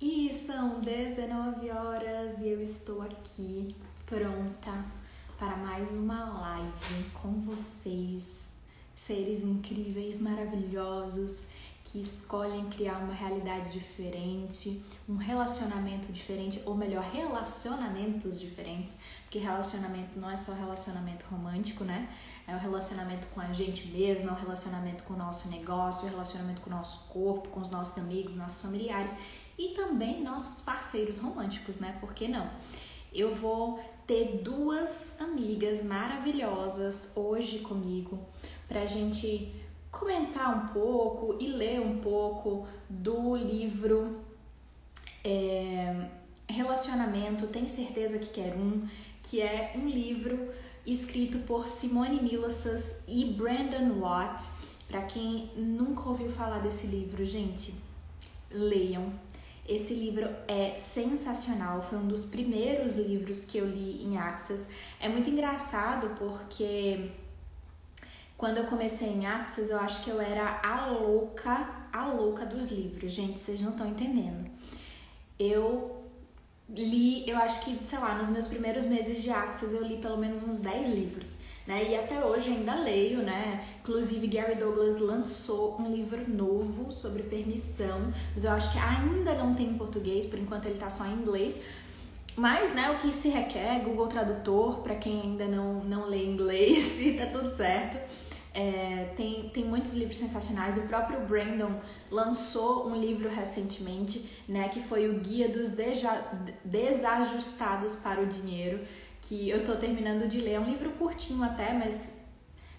E são 19 horas e eu estou aqui pronta para mais uma live com vocês, seres incríveis, maravilhosos que escolhem criar uma realidade diferente, um relacionamento diferente, ou melhor, relacionamentos diferentes, porque relacionamento não é só relacionamento romântico, né? É o relacionamento com a gente mesmo, é o relacionamento com o nosso negócio, é o relacionamento com o nosso corpo, com os nossos amigos, nossos familiares e também nossos parceiros românticos, né? Por que não? Eu vou ter duas amigas maravilhosas hoje comigo pra gente comentar um pouco e ler um pouco do livro é, Relacionamento, Tem Certeza que Quer Um, que é um livro escrito por Simone Milasas e Brandon Watt. Para quem nunca ouviu falar desse livro, gente, leiam. Esse livro é sensacional, foi um dos primeiros livros que eu li em Access. É muito engraçado porque quando eu comecei em Access, eu acho que eu era a louca, a louca dos livros. Gente, vocês não estão entendendo. Eu li, eu acho que, sei lá, nos meus primeiros meses de Access eu li pelo menos uns 10 livros, né? E até hoje ainda leio, né? Inclusive Gary Douglas lançou um livro novo sobre permissão, mas eu acho que ainda não tem em português, por enquanto ele tá só em inglês. Mas, né, o que se requer, Google Tradutor, para quem ainda não, não lê inglês, e tá tudo certo. É, tem, tem muitos livros sensacionais. O próprio Brandon lançou um livro recentemente, né, que foi o Guia dos Deja Desajustados para o Dinheiro, que eu tô terminando de ler. É um livro curtinho até, mas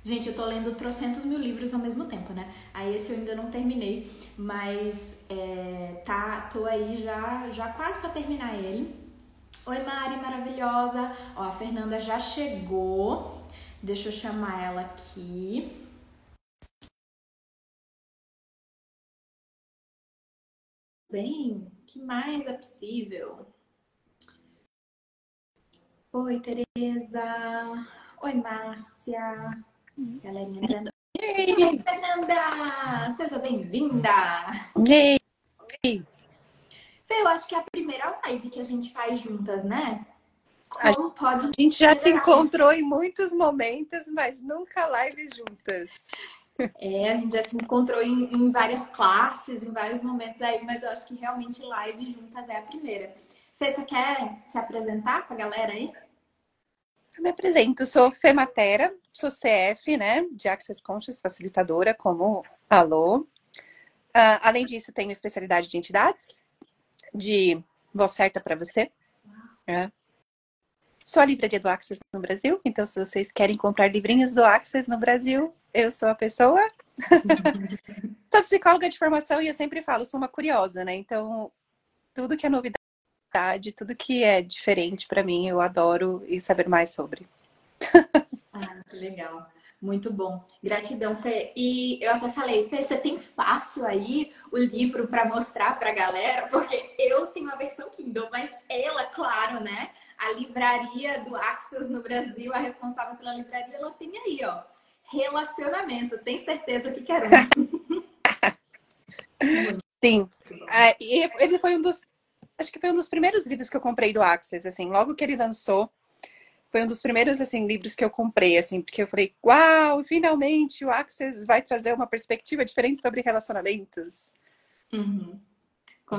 Gente, eu tô lendo trocentos mil livros ao mesmo tempo, né? Aí esse eu ainda não terminei, mas é, tá, tô aí já, já quase para terminar ele. Oi Mari, maravilhosa! Ó, a Fernanda já chegou. Deixa eu chamar ela aqui. Bem, que mais é possível? Oi, Tereza. Oi, Márcia. Galerinha entrando. Ei, Fernanda! Seja bem-vinda! Ei! Fê, eu acho que é a primeira live que a gente faz juntas, né? Como pode. A gente já se encontrou em muitos momentos, mas nunca lives juntas. É, a gente já se encontrou em, em, várias classes, em vários momentos aí, mas eu acho que realmente live juntas é a primeira. Fê, você quer se apresentar pra galera aí? Eu me apresento, sou Fematera, sou CF, né, de Access Conscious, facilitadora, como alô. Uh, além disso, tenho especialidade de entidades, de voz certa para você. É. Sou a livraria do Access no Brasil, então se vocês querem comprar livrinhos do Access no Brasil, eu sou a pessoa. sou psicóloga de formação e eu sempre falo, sou uma curiosa, né? Então, tudo que é novidade, tudo que é diferente para mim, eu adoro e saber mais sobre. ah, que legal. Muito bom. Gratidão, Fê. E eu até falei, Fê, você tem fácil aí o livro para mostrar para a galera? Porque eu tenho a versão Kindle, mas ela, claro, né? a livraria do Axis no Brasil, a responsável pela livraria, ela tem aí, ó. Relacionamento. Tem certeza que quer um. Sim. É, e ele foi um dos. Acho que foi um dos primeiros livros que eu comprei do Access, assim, logo que ele lançou. Foi um dos primeiros, assim, livros que eu comprei, assim, porque eu falei, uau, finalmente o Access vai trazer uma perspectiva diferente sobre relacionamentos. Uhum.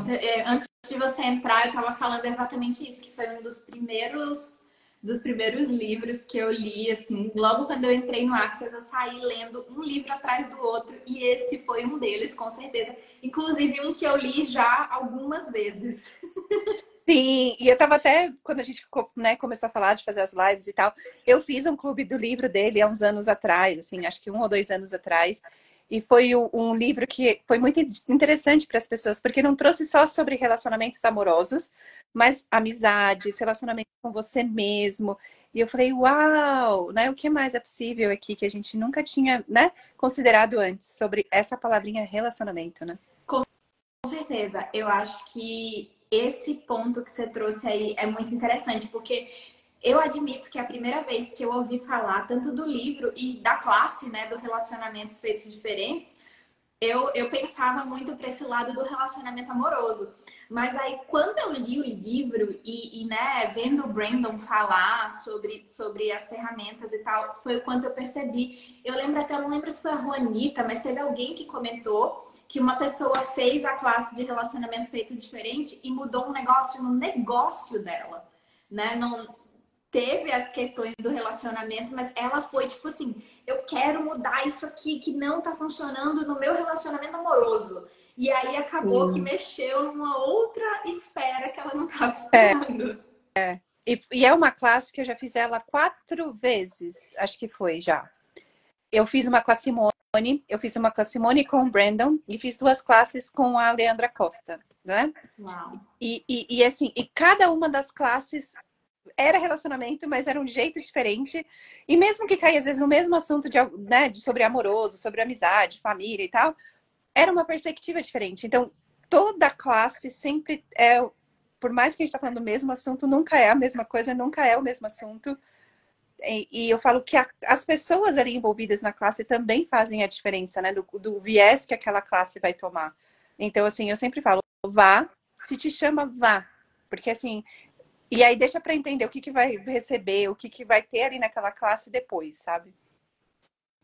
É, antes de você entrar, eu estava falando exatamente isso, que foi um dos primeiros dos primeiros livros que eu li, assim, logo quando eu entrei no Access, eu saí lendo um livro atrás do outro, e esse foi um deles, com certeza. Inclusive um que eu li já algumas vezes. Sim, e eu tava até, quando a gente né, começou a falar de fazer as lives e tal, eu fiz um clube do livro dele há uns anos atrás, assim, acho que um ou dois anos atrás. E foi um livro que foi muito interessante para as pessoas, porque não trouxe só sobre relacionamentos amorosos, mas amizades, relacionamento com você mesmo. E eu falei, uau, né? O que mais é possível aqui que a gente nunca tinha, né, considerado antes sobre essa palavrinha relacionamento, né? Com certeza. Eu acho que esse ponto que você trouxe aí é muito interessante, porque eu admito que a primeira vez que eu ouvi falar tanto do livro e da classe, né, do relacionamentos feitos diferentes, eu, eu pensava muito para esse lado do relacionamento amoroso. Mas aí, quando eu li o livro e, e, né, vendo o Brandon falar sobre, sobre as ferramentas e tal, foi quando eu percebi. Eu lembro até, eu não lembro se foi a Juanita, mas teve alguém que comentou que uma pessoa fez a classe de relacionamento feito diferente e mudou um negócio no negócio dela, né? Não teve as questões do relacionamento, mas ela foi tipo assim, eu quero mudar isso aqui que não tá funcionando no meu relacionamento amoroso. E aí acabou Sim. que mexeu numa outra esfera que ela não estava esperando. É. é. E, e, é uma classe que eu já fiz ela quatro vezes, acho que foi já. Eu fiz uma com a Simone, eu fiz uma com a Simone e com o Brandon, e fiz duas classes com a Leandra Costa, né? Uau. E, e, e assim, e cada uma das classes era relacionamento, mas era um jeito diferente. E mesmo que caia, às vezes, no mesmo assunto de, né, de sobre amoroso, sobre amizade, família e tal, era uma perspectiva diferente. Então, toda classe sempre é, por mais que a gente está falando do mesmo assunto, nunca é a mesma coisa, nunca é o mesmo assunto. E, e eu falo que a, as pessoas ali envolvidas na classe também fazem a diferença, né? Do, do viés que aquela classe vai tomar. Então, assim, eu sempre falo, vá, se te chama, vá. Porque, assim, e aí deixa para entender o que, que vai receber, o que, que vai ter ali naquela classe depois, sabe?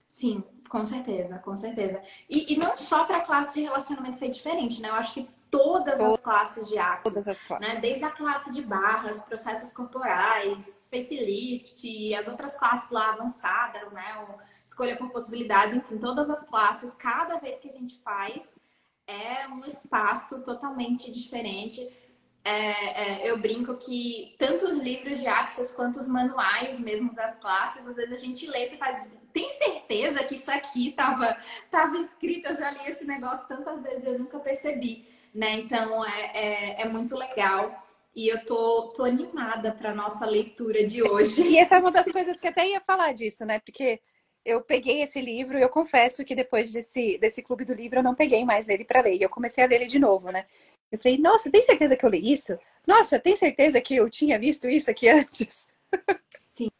Sim, com certeza, com certeza. E, e não só para a classe de relacionamento foi diferente, né? Eu acho que todas as classes de Axis, todas as classes. Né? Desde a classe de barras, processos corporais, facelift, as outras classes lá avançadas, né? Escolha por possibilidades, enfim, todas as classes, cada vez que a gente faz é um espaço totalmente diferente é, é, eu brinco que tanto os livros de Access quanto os manuais mesmo das classes, às vezes a gente lê e faz. Tem certeza que isso aqui estava tava escrito? Eu já li esse negócio tantas vezes, eu nunca percebi. Né? Então é, é, é muito legal. E eu tô, tô animada para nossa leitura de hoje. E essa é uma das coisas que até ia falar disso, né? Porque eu peguei esse livro e eu confesso que depois desse, desse clube do livro eu não peguei mais ele para ler. E eu comecei a ler ele de novo, né? Eu falei, nossa, tem certeza que eu li isso? Nossa, tem certeza que eu tinha visto isso aqui antes? Sim.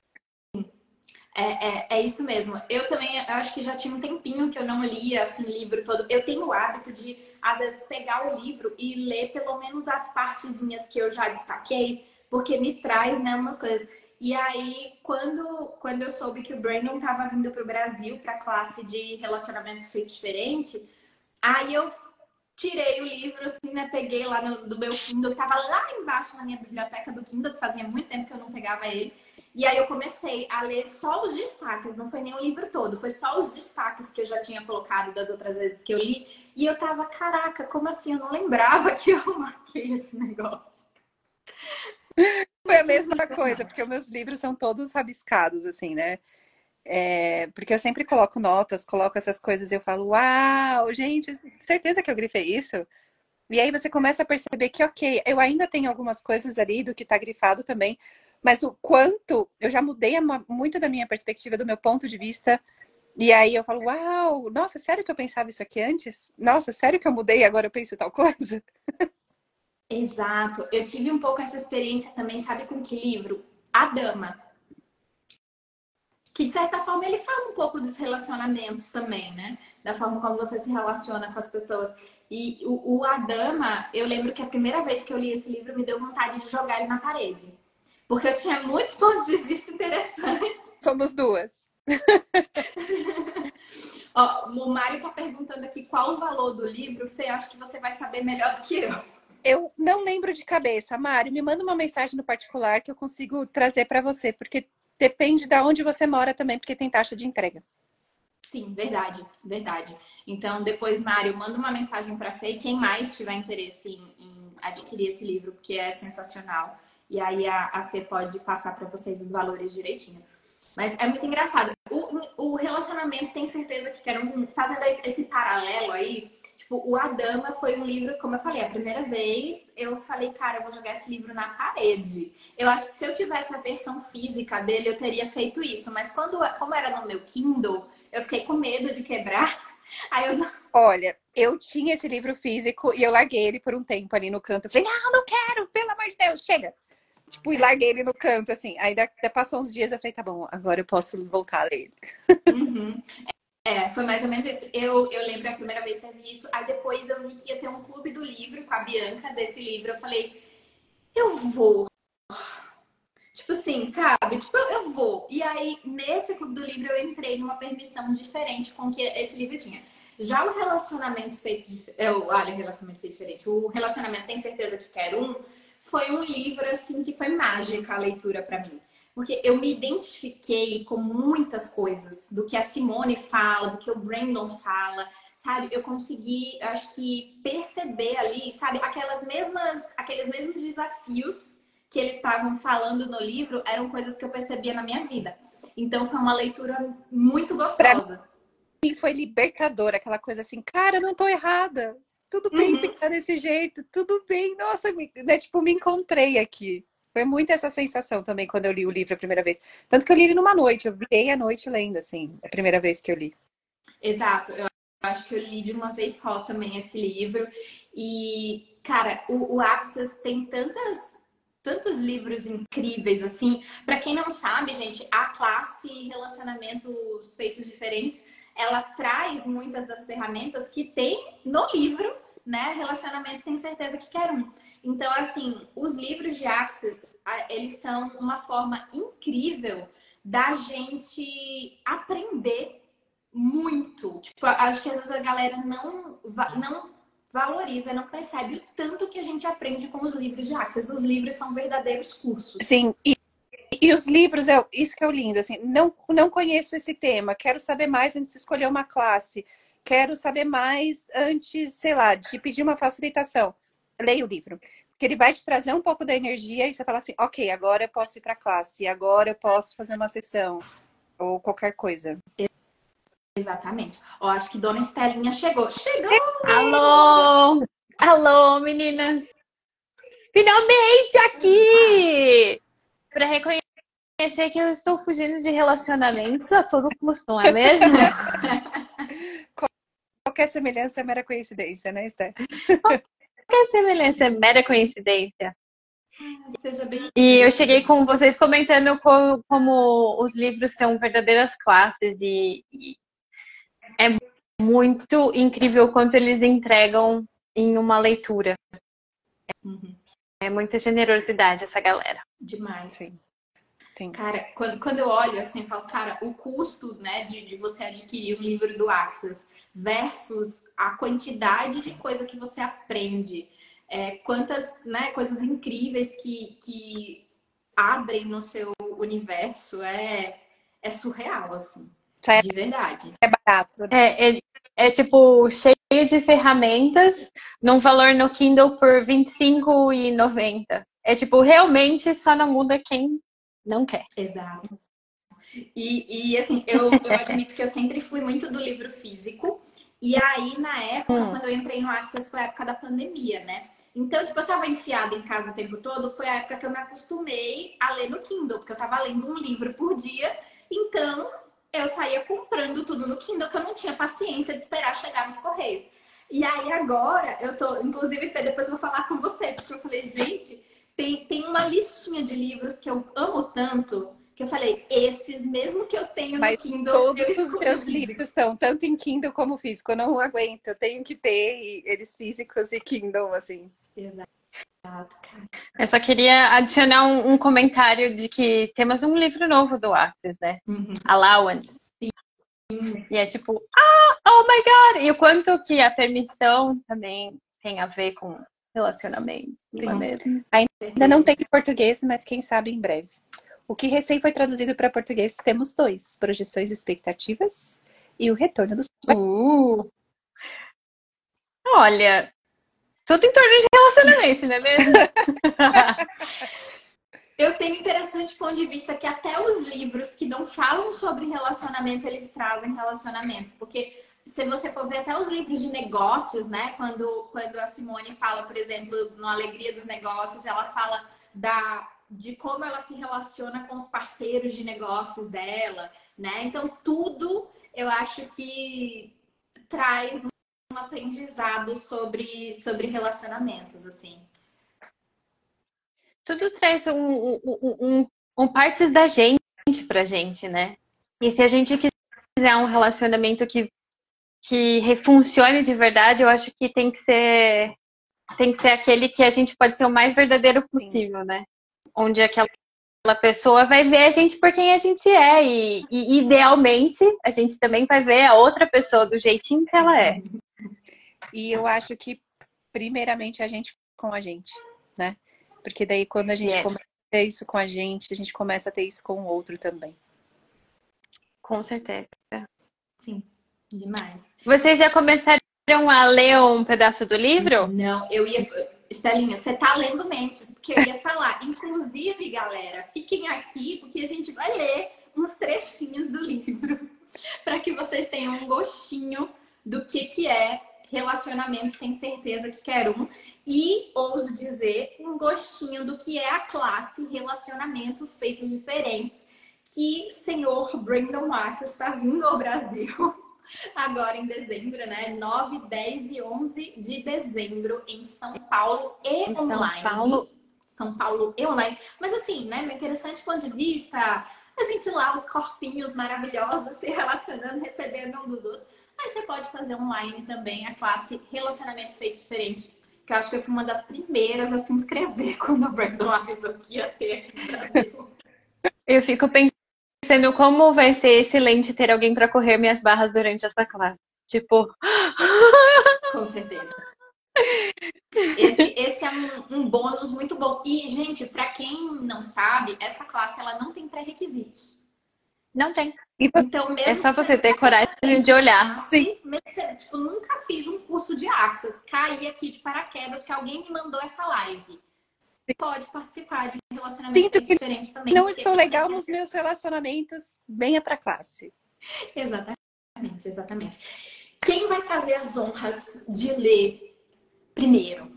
É, é, é, isso mesmo. Eu também eu acho que já tinha um tempinho que eu não lia assim livro todo. Eu tenho o hábito de, às vezes, pegar o livro e ler pelo menos as partezinhas que eu já destaquei, porque me traz né, umas coisas. E aí, quando, quando eu soube que o Brandon estava vindo para o Brasil para a classe de relacionamento diferente, aí eu tirei o livro, assim, né? Peguei lá no, do meu Kindle, que tava lá embaixo na minha biblioteca do Kindle, que fazia muito tempo que eu não pegava ele. E aí eu comecei a ler só os destaques, não foi nem o livro todo, foi só os destaques que eu já tinha colocado das outras vezes que eu li. E eu tava, caraca, como assim? Eu não lembrava que eu marquei esse negócio. Foi a mesma coisa, porque os meus livros são todos rabiscados, assim, né? É, porque eu sempre coloco notas, coloco essas coisas e eu falo, uau, gente, certeza que eu grifei isso? E aí você começa a perceber que, ok, eu ainda tenho algumas coisas ali do que está grifado também, mas o quanto eu já mudei muito da minha perspectiva, do meu ponto de vista. E aí eu falo, uau, nossa, sério que eu pensava isso aqui antes? Nossa, sério que eu mudei e agora eu penso tal coisa? Exato. Eu tive um pouco essa experiência também, sabe com que livro? A Dama que de certa forma ele fala um pouco dos relacionamentos também, né? Da forma como você se relaciona com as pessoas. E o, o Adama, eu lembro que a primeira vez que eu li esse livro me deu vontade de jogar ele na parede. Porque eu tinha muitos pontos de vista interessantes. Somos duas. Ó, o Mário tá perguntando aqui qual o valor do livro. Fê, acho que você vai saber melhor do que eu. Eu não lembro de cabeça. Mário, me manda uma mensagem no particular que eu consigo trazer para você, porque depende de onde você mora também, porque tem taxa de entrega. Sim, verdade, verdade. Então, depois, Mário, manda uma mensagem para a Fê. Quem mais tiver interesse em, em, adquirir esse livro, porque é sensacional. E aí a, a Fê pode passar para vocês os valores direitinho. Mas é muito engraçado. O, o relacionamento, tem certeza que quero fazendo esse paralelo aí, Tipo, o Adama foi um livro, como eu falei, a primeira vez eu falei, cara, eu vou jogar esse livro na parede. Eu acho que se eu tivesse a versão física dele, eu teria feito isso. Mas quando, como era no meu Kindle, eu fiquei com medo de quebrar. Aí eu não... Olha, eu tinha esse livro físico e eu larguei ele por um tempo ali no canto. Eu falei, não, não quero, pelo amor de Deus, chega. Tipo, e larguei ele no canto, assim. Aí até passou uns dias, eu falei, tá bom, agora eu posso voltar a ler. Uhum. É, foi mais ou menos isso. Eu, eu lembro a primeira vez que teve isso. Aí depois eu vi que ia ter um clube do livro com a Bianca desse livro. Eu falei, eu vou. Tipo assim, sabe? Tipo, eu vou. E aí, nesse clube do livro, eu entrei numa permissão diferente com que esse livro tinha. Já o relacionamento feito eu, olha, o relacionamento feito diferente. O relacionamento tem certeza que quer um. Foi um livro assim que foi mágica a leitura para mim. Porque eu me identifiquei com muitas coisas do que a Simone fala, do que o Brandon fala, sabe? Eu consegui, acho que perceber ali, sabe, aquelas mesmas, aqueles mesmos desafios que eles estavam falando no livro eram coisas que eu percebia na minha vida. Então foi uma leitura muito gostosa mim foi libertador, aquela coisa assim, cara, eu não tô errada. Tudo bem uhum. ficar desse jeito, tudo bem. Nossa, me, né, tipo, me encontrei aqui. Foi muito essa sensação também quando eu li o livro a primeira vez. Tanto que eu li ele numa noite, eu virei a noite lendo, assim, a primeira vez que eu li. Exato, eu acho que eu li de uma vez só também esse livro. E, cara, o, o Access tem tantas tantos livros incríveis assim. Para quem não sabe, gente, a classe relacionamentos feitos diferentes ela traz muitas das ferramentas que tem no livro, né? Relacionamento tem certeza que quer um. Então, assim, os livros de Access, eles são uma forma incrível da gente aprender muito. Tipo, acho que às vezes a galera não, não valoriza, não percebe o tanto que a gente aprende com os livros de Access. Os livros são verdadeiros cursos. Sim, e e os livros, é isso que é o lindo, assim, não, não conheço esse tema, quero saber mais antes de escolher uma classe, quero saber mais antes, sei lá, de pedir uma facilitação. Leia o livro. Porque ele vai te trazer um pouco da energia e você fala assim, ok, agora eu posso ir para a classe, agora eu posso fazer uma sessão, ou qualquer coisa. Exatamente. Ó, acho que Dona Estelinha chegou. Chegou! Alô! Alô, meninas! Finalmente aqui! Para reconhecer reconhecer que eu estou fugindo de relacionamentos a todo custo, não é mesmo? Qualquer semelhança é mera coincidência, né, Esther? Qualquer semelhança é mera coincidência. Seja bem... E eu cheguei com vocês comentando como, como os livros são verdadeiras classes e, e é muito incrível o quanto eles entregam em uma leitura. Uhum. É muita generosidade essa galera. Demais. Sim. Sim. Cara, quando, quando eu olho assim, eu falo, cara, o custo né, de, de você adquirir um livro do Access versus a quantidade de coisa que você aprende, é, quantas né, coisas incríveis que, que abrem no seu universo, é, é surreal, assim. É, de verdade. É barato. Né? É, é, é tipo cheio de ferramentas, num valor no Kindle por R$25,90. É tipo, realmente só não muda quem não quer. Exato. E, e assim, eu, eu admito que eu sempre fui muito do livro físico. E aí, na época, hum. quando eu entrei no Access, foi a época da pandemia, né? Então, tipo, eu tava enfiada em casa o tempo todo. Foi a época que eu me acostumei a ler no Kindle, porque eu tava lendo um livro por dia. Então, eu saía comprando tudo no Kindle, que eu não tinha paciência de esperar chegar nos Correios. E aí, agora, eu tô, inclusive, Fê, depois eu vou falar com você, porque eu falei, gente tem, tem uma listinha de livros que eu amo tanto que eu falei, esses mesmo que eu tenho Mas no Kindle. Todos os meus livros estão, tanto em Kindle como físico. Eu não aguento, eu tenho que ter eles físicos e Kindle, assim. Exato. Cara. Eu só queria adicionar um, um, comentário de que temos um livro novo do Axis, né? Uhum. Allowance. Sim. E é tipo, ah, oh my god! E o quanto que a permissão também tem a ver com relacionamento, não é? Ainda não tem em português, mas quem sabe em breve. O que recém foi traduzido para português, temos dois: Projeções e Expectativas e O Retorno dos. Uh. Olha, tudo em torno de relacionamento, não é mesmo? Eu tenho interessante ponto de vista que até os livros que não falam sobre relacionamento, eles trazem relacionamento. Porque se você for ver até os livros de negócios, né? Quando, quando a Simone fala, por exemplo, no Alegria dos Negócios, ela fala da, de como ela se relaciona com os parceiros de negócios dela, né? Então, tudo eu acho que traz um aprendizado sobre, sobre relacionamentos, assim. Tudo traz um, um, um, um partes da gente pra gente, né? E se a gente quiser um relacionamento que, que funcione de verdade, eu acho que tem que ser tem que ser aquele que a gente pode ser o mais verdadeiro possível, Sim. né? Onde aquela pessoa vai ver a gente por quem a gente é e, e, idealmente a gente também vai ver a outra pessoa do jeitinho que ela é. E eu acho que primeiramente a gente com a gente, né? Porque daí quando a gente yes. começa a ter isso com a gente, a gente começa a ter isso com o outro também. Com certeza. Sim, demais. Vocês já começaram a ler um pedaço do livro? Não, eu ia. Estelinha, você tá lendo mentes, porque eu ia falar. Inclusive, galera, fiquem aqui, porque a gente vai ler uns trechinhos do livro, para que vocês tenham um gostinho do que, que é relacionamento, tem certeza que quer um. E, ouso dizer, um gostinho do que é a classe relacionamentos feitos diferentes, que senhor Brandon Watts está vindo ao Brasil agora em dezembro, né? 9, 10 e 11 de dezembro em São Paulo e em online. São Paulo. São Paulo e online. Mas assim, né? No interessante ponto de vista, a gente lá, os corpinhos maravilhosos se relacionando, recebendo um dos outros. Mas você pode fazer online também a classe Relacionamento Feito Diferente, que eu acho que eu fui uma das primeiras a se inscrever quando o Brandon avisou que ia ter aqui no Brasil. Eu fico pensando pensando como vai ser excelente ter alguém para correr minhas barras durante essa classe. Tipo. Com certeza. Esse, esse é um, um, bônus muito bom. E, gente, para quem não sabe, essa classe ela não tem pré-requisitos. Não tem. Então, mesmo é só você ter coragem de olhar. Sim. Mesmo, tipo, nunca fiz um curso de Access. Caí aqui de paraquedas porque alguém me mandou essa live pode participar de um relacionamento Sinto que diferente também. Não estou legal nos meus relacionamentos, venha para classe. Exatamente, exatamente. Quem vai fazer as honras de ler primeiro?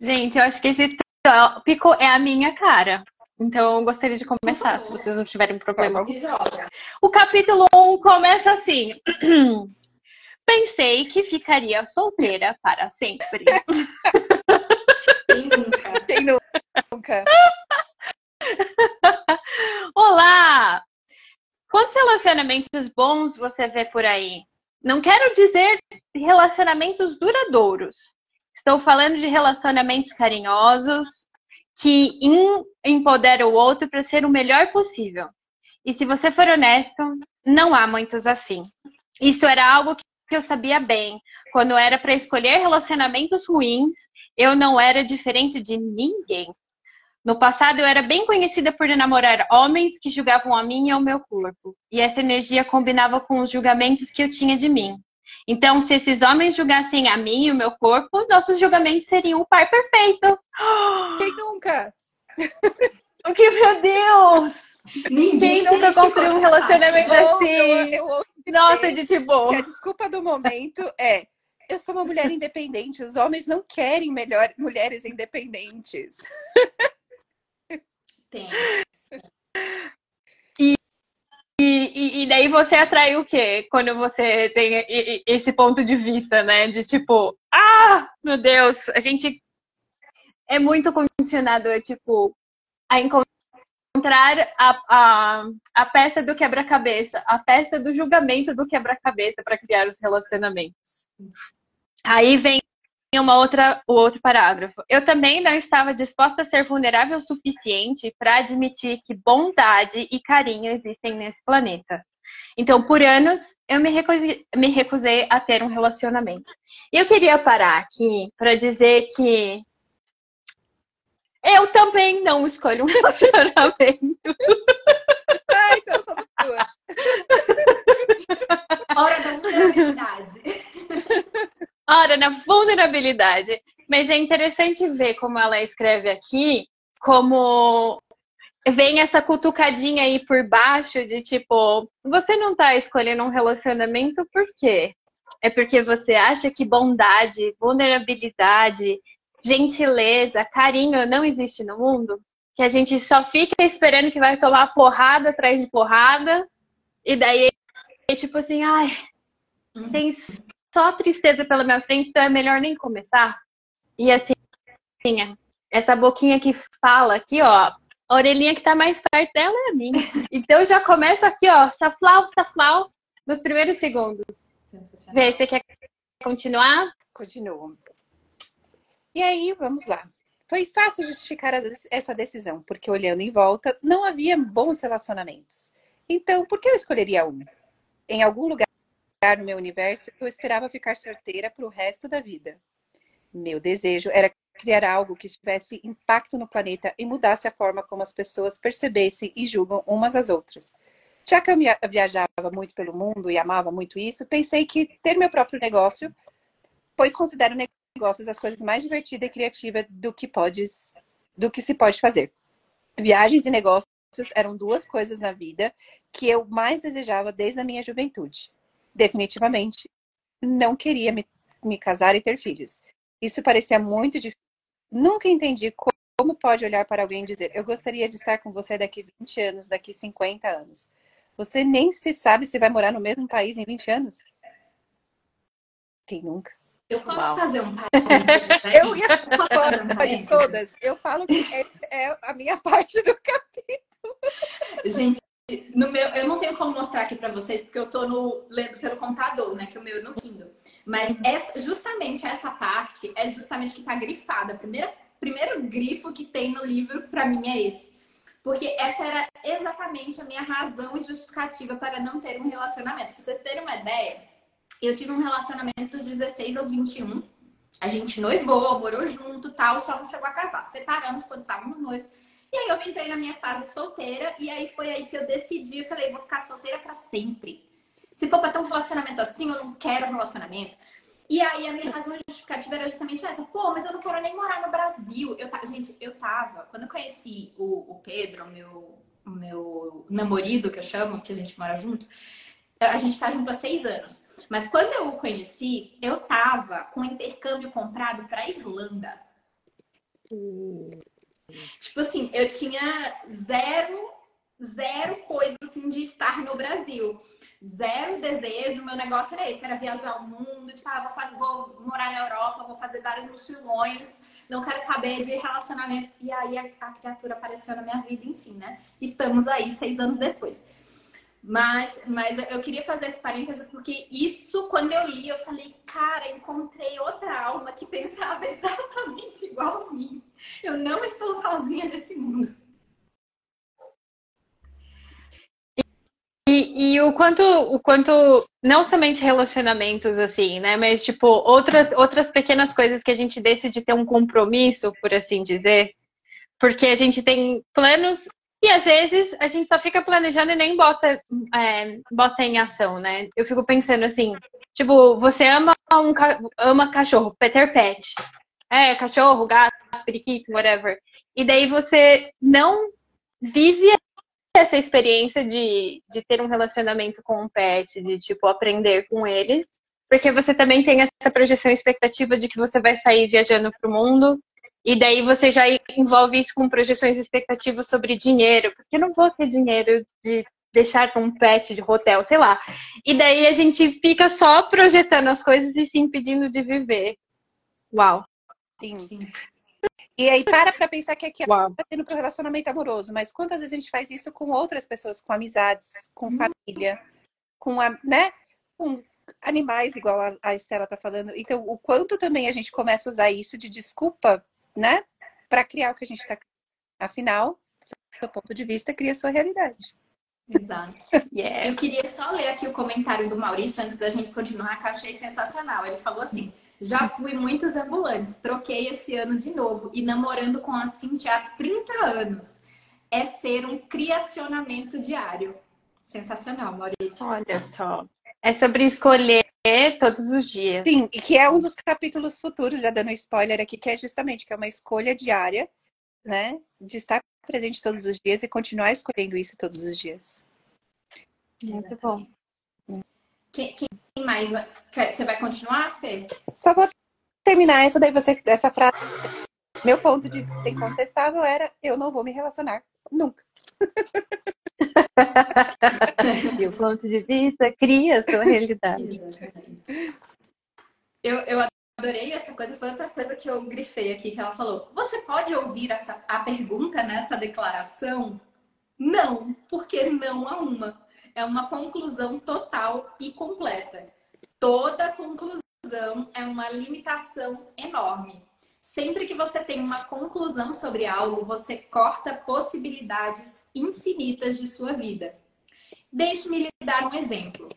Gente, eu acho que esse tópico é a minha cara. Então, eu gostaria de começar, se vocês não tiverem problema. O capítulo 1 começa assim. Pensei que ficaria solteira para sempre. Nunca? Quem nunca? Olá! Quantos relacionamentos bons você vê por aí? Não quero dizer relacionamentos duradouros. Estou falando de relacionamentos carinhosos que um empodera o outro para ser o melhor possível. E se você for honesto, não há muitos assim. Isso era algo que eu sabia bem. Quando era para escolher relacionamentos ruins, eu não era diferente de ninguém. No passado, eu era bem conhecida por namorar homens que julgavam a mim e ao meu corpo. E essa energia combinava com os julgamentos que eu tinha de mim. Então, se esses homens julgassem a mim e o meu corpo, nossos julgamentos seriam o par perfeito. Quem nunca? O que, meu Deus! Ninguém Quem nunca construiu um relacionamento assim? Eu, eu, eu, Nossa, de tipo. a desculpa do momento é eu sou uma mulher independente. Os homens não querem melhor mulheres independentes. Tem. E, e, e daí você atrai o quê? Quando você tem esse ponto de vista, né? De tipo, ah, meu Deus, a gente é muito condicionado, é tipo, a encontrar a, a, a peça do quebra-cabeça, a peça do julgamento do quebra-cabeça para criar os relacionamentos. Aí vem uma outra, o outro parágrafo. Eu também não estava disposta a ser vulnerável o suficiente para admitir que bondade e carinho existem nesse planeta. Então, por anos, eu me recusei, me recusei a ter um relacionamento. Eu queria parar aqui para dizer que eu também não escolho um relacionamento. Ah, então somos duas. Hora da vulnerabilidade. Ora, na vulnerabilidade. Mas é interessante ver como ela escreve aqui, como vem essa cutucadinha aí por baixo de tipo, você não tá escolhendo um relacionamento por quê? É porque você acha que bondade, vulnerabilidade, gentileza, carinho não existe no mundo? Que a gente só fica esperando que vai tomar porrada atrás de porrada, e daí é tipo assim, ai, tem só tristeza pela minha frente, então é melhor nem começar. E assim, essa boquinha que fala aqui, ó, a orelhinha que tá mais perto dela é a minha. Então eu já começo aqui, ó, saflau, saflau, nos primeiros segundos. Sensacional. Vê, você quer continuar? Continuo. E aí, vamos lá. Foi fácil justificar essa decisão, porque olhando em volta, não havia bons relacionamentos. Então, por que eu escolheria um? Em algum lugar no meu universo, eu esperava ficar solteira para o resto da vida. Meu desejo era criar algo que tivesse impacto no planeta e mudasse a forma como as pessoas percebessem e julgam umas às outras. Já que eu viajava muito pelo mundo e amava muito isso, pensei que ter meu próprio negócio, pois considero negócios as coisas mais divertidas e criativas do que pode, do que se pode fazer. Viagens e negócios eram duas coisas na vida que eu mais desejava desde a minha juventude. Definitivamente, não queria me, me casar e ter filhos. Isso parecia muito difícil. Nunca entendi como pode olhar para alguém e dizer: Eu gostaria de estar com você daqui 20 anos, daqui 50 anos. Você nem se sabe se vai morar no mesmo país em 20 anos? Quem nunca? Eu posso Uau. fazer um parênteses? Eu ia falar de todas. Eu falo que é, é, a minha parte do capítulo. Gente, no meu, eu não tenho como mostrar aqui para vocês, porque eu tô no, lendo pelo computador, né? Que é o meu é no Kindle. Mas uhum. essa, justamente essa parte é justamente que tá grifada. Primeiro, primeiro grifo que tem no livro, para mim, é esse. Porque essa era exatamente a minha razão e justificativa para não ter um relacionamento. Pra vocês terem uma ideia, eu tive um relacionamento dos 16 aos 21. A gente noivou, morou junto, tal, só não chegou a casar. Separamos quando estávamos noivos. E aí eu entrei na minha fase solteira e aí foi aí que eu decidi, eu falei, vou ficar solteira para sempre. Se for para ter um relacionamento assim, eu não quero um relacionamento. E aí a minha razão justificativa era justamente essa. Pô, mas eu não quero nem morar no Brasil. Eu, gente, eu tava, quando eu conheci o, o Pedro, meu, meu namorado, que eu chamo, que a gente mora junto, a gente tá junto há seis anos. Mas quando eu o conheci, eu tava com intercâmbio comprado para Irlanda. Tipo assim, eu tinha zero, zero coisa assim de estar no Brasil. Zero desejo, meu negócio era esse, era viajar o mundo, tipo, ah, vou, vou morar na Europa, vou fazer vários mochilões, não quero saber de relacionamento. E aí a, a criatura apareceu na minha vida, enfim, né? Estamos aí seis anos depois. Mas, mas eu queria fazer esse parêntese porque isso, quando eu li, eu falei, cara, encontrei outra alma que pensava exatamente igual a mim. Eu não estou sozinha nesse mundo. E, e, o quanto, o quanto, não somente relacionamentos assim, né? Mas tipo, outras, outras pequenas coisas que a gente decide ter um compromisso, por assim dizer. Porque a gente tem planos e às vezes a gente só fica planejando e nem bota, é, bota em ação, né? Eu fico pensando assim, tipo, você ama um ama cachorro, Peter Pet. É, cachorro, gato, periquito, whatever. E daí você não vive essa experiência de, de ter um relacionamento com um pet, de tipo aprender com eles, porque você também tem essa projeção expectativa de que você vai sair viajando pro mundo e daí você já envolve isso com projeções expectativas sobre dinheiro, porque eu não vou ter dinheiro de deixar com um pet de hotel, sei lá. E daí a gente fica só projetando as coisas e se impedindo de viver. Uau. Sim. Sim. E aí para pra pensar que aqui Uau. tá tendo pro relacionamento amoroso, mas quantas vezes a gente faz isso com outras pessoas, com amizades, com hum. família, com a, né? Com animais, igual a, a Estela tá falando. Então, o quanto também a gente começa a usar isso de desculpa né? Para criar o que a gente está. Afinal, seu ponto de vista cria sua realidade. Exato. Yeah. Eu queria só ler aqui o comentário do Maurício antes da gente continuar, que eu achei sensacional. Ele falou assim: já fui muitos ambulantes, troquei esse ano de novo e namorando com a Cintia há 30 anos. É ser um criacionamento diário. Sensacional, Maurício. Olha só. É sobre escolher todos os dias. Sim, e que é um dos capítulos futuros, já dando spoiler aqui, que é justamente que é uma escolha diária, né? De estar presente todos os dias e continuar escolhendo isso todos os dias. Muito bom. Quem, quem mais? Você vai continuar, Fê? Só vou terminar essa daí você essa frase. Meu ponto de incontestável era eu não vou me relacionar nunca. e o ponto de vista cria a sua realidade. Eu, eu adorei essa coisa, foi outra coisa que eu grifei aqui, que ela falou. Você pode ouvir essa, a pergunta nessa declaração? Não, porque não há uma. é uma conclusão total e completa. Toda conclusão é uma limitação enorme. Sempre que você tem uma conclusão sobre algo, você corta possibilidades infinitas de sua vida. Deixe-me lhe dar um exemplo.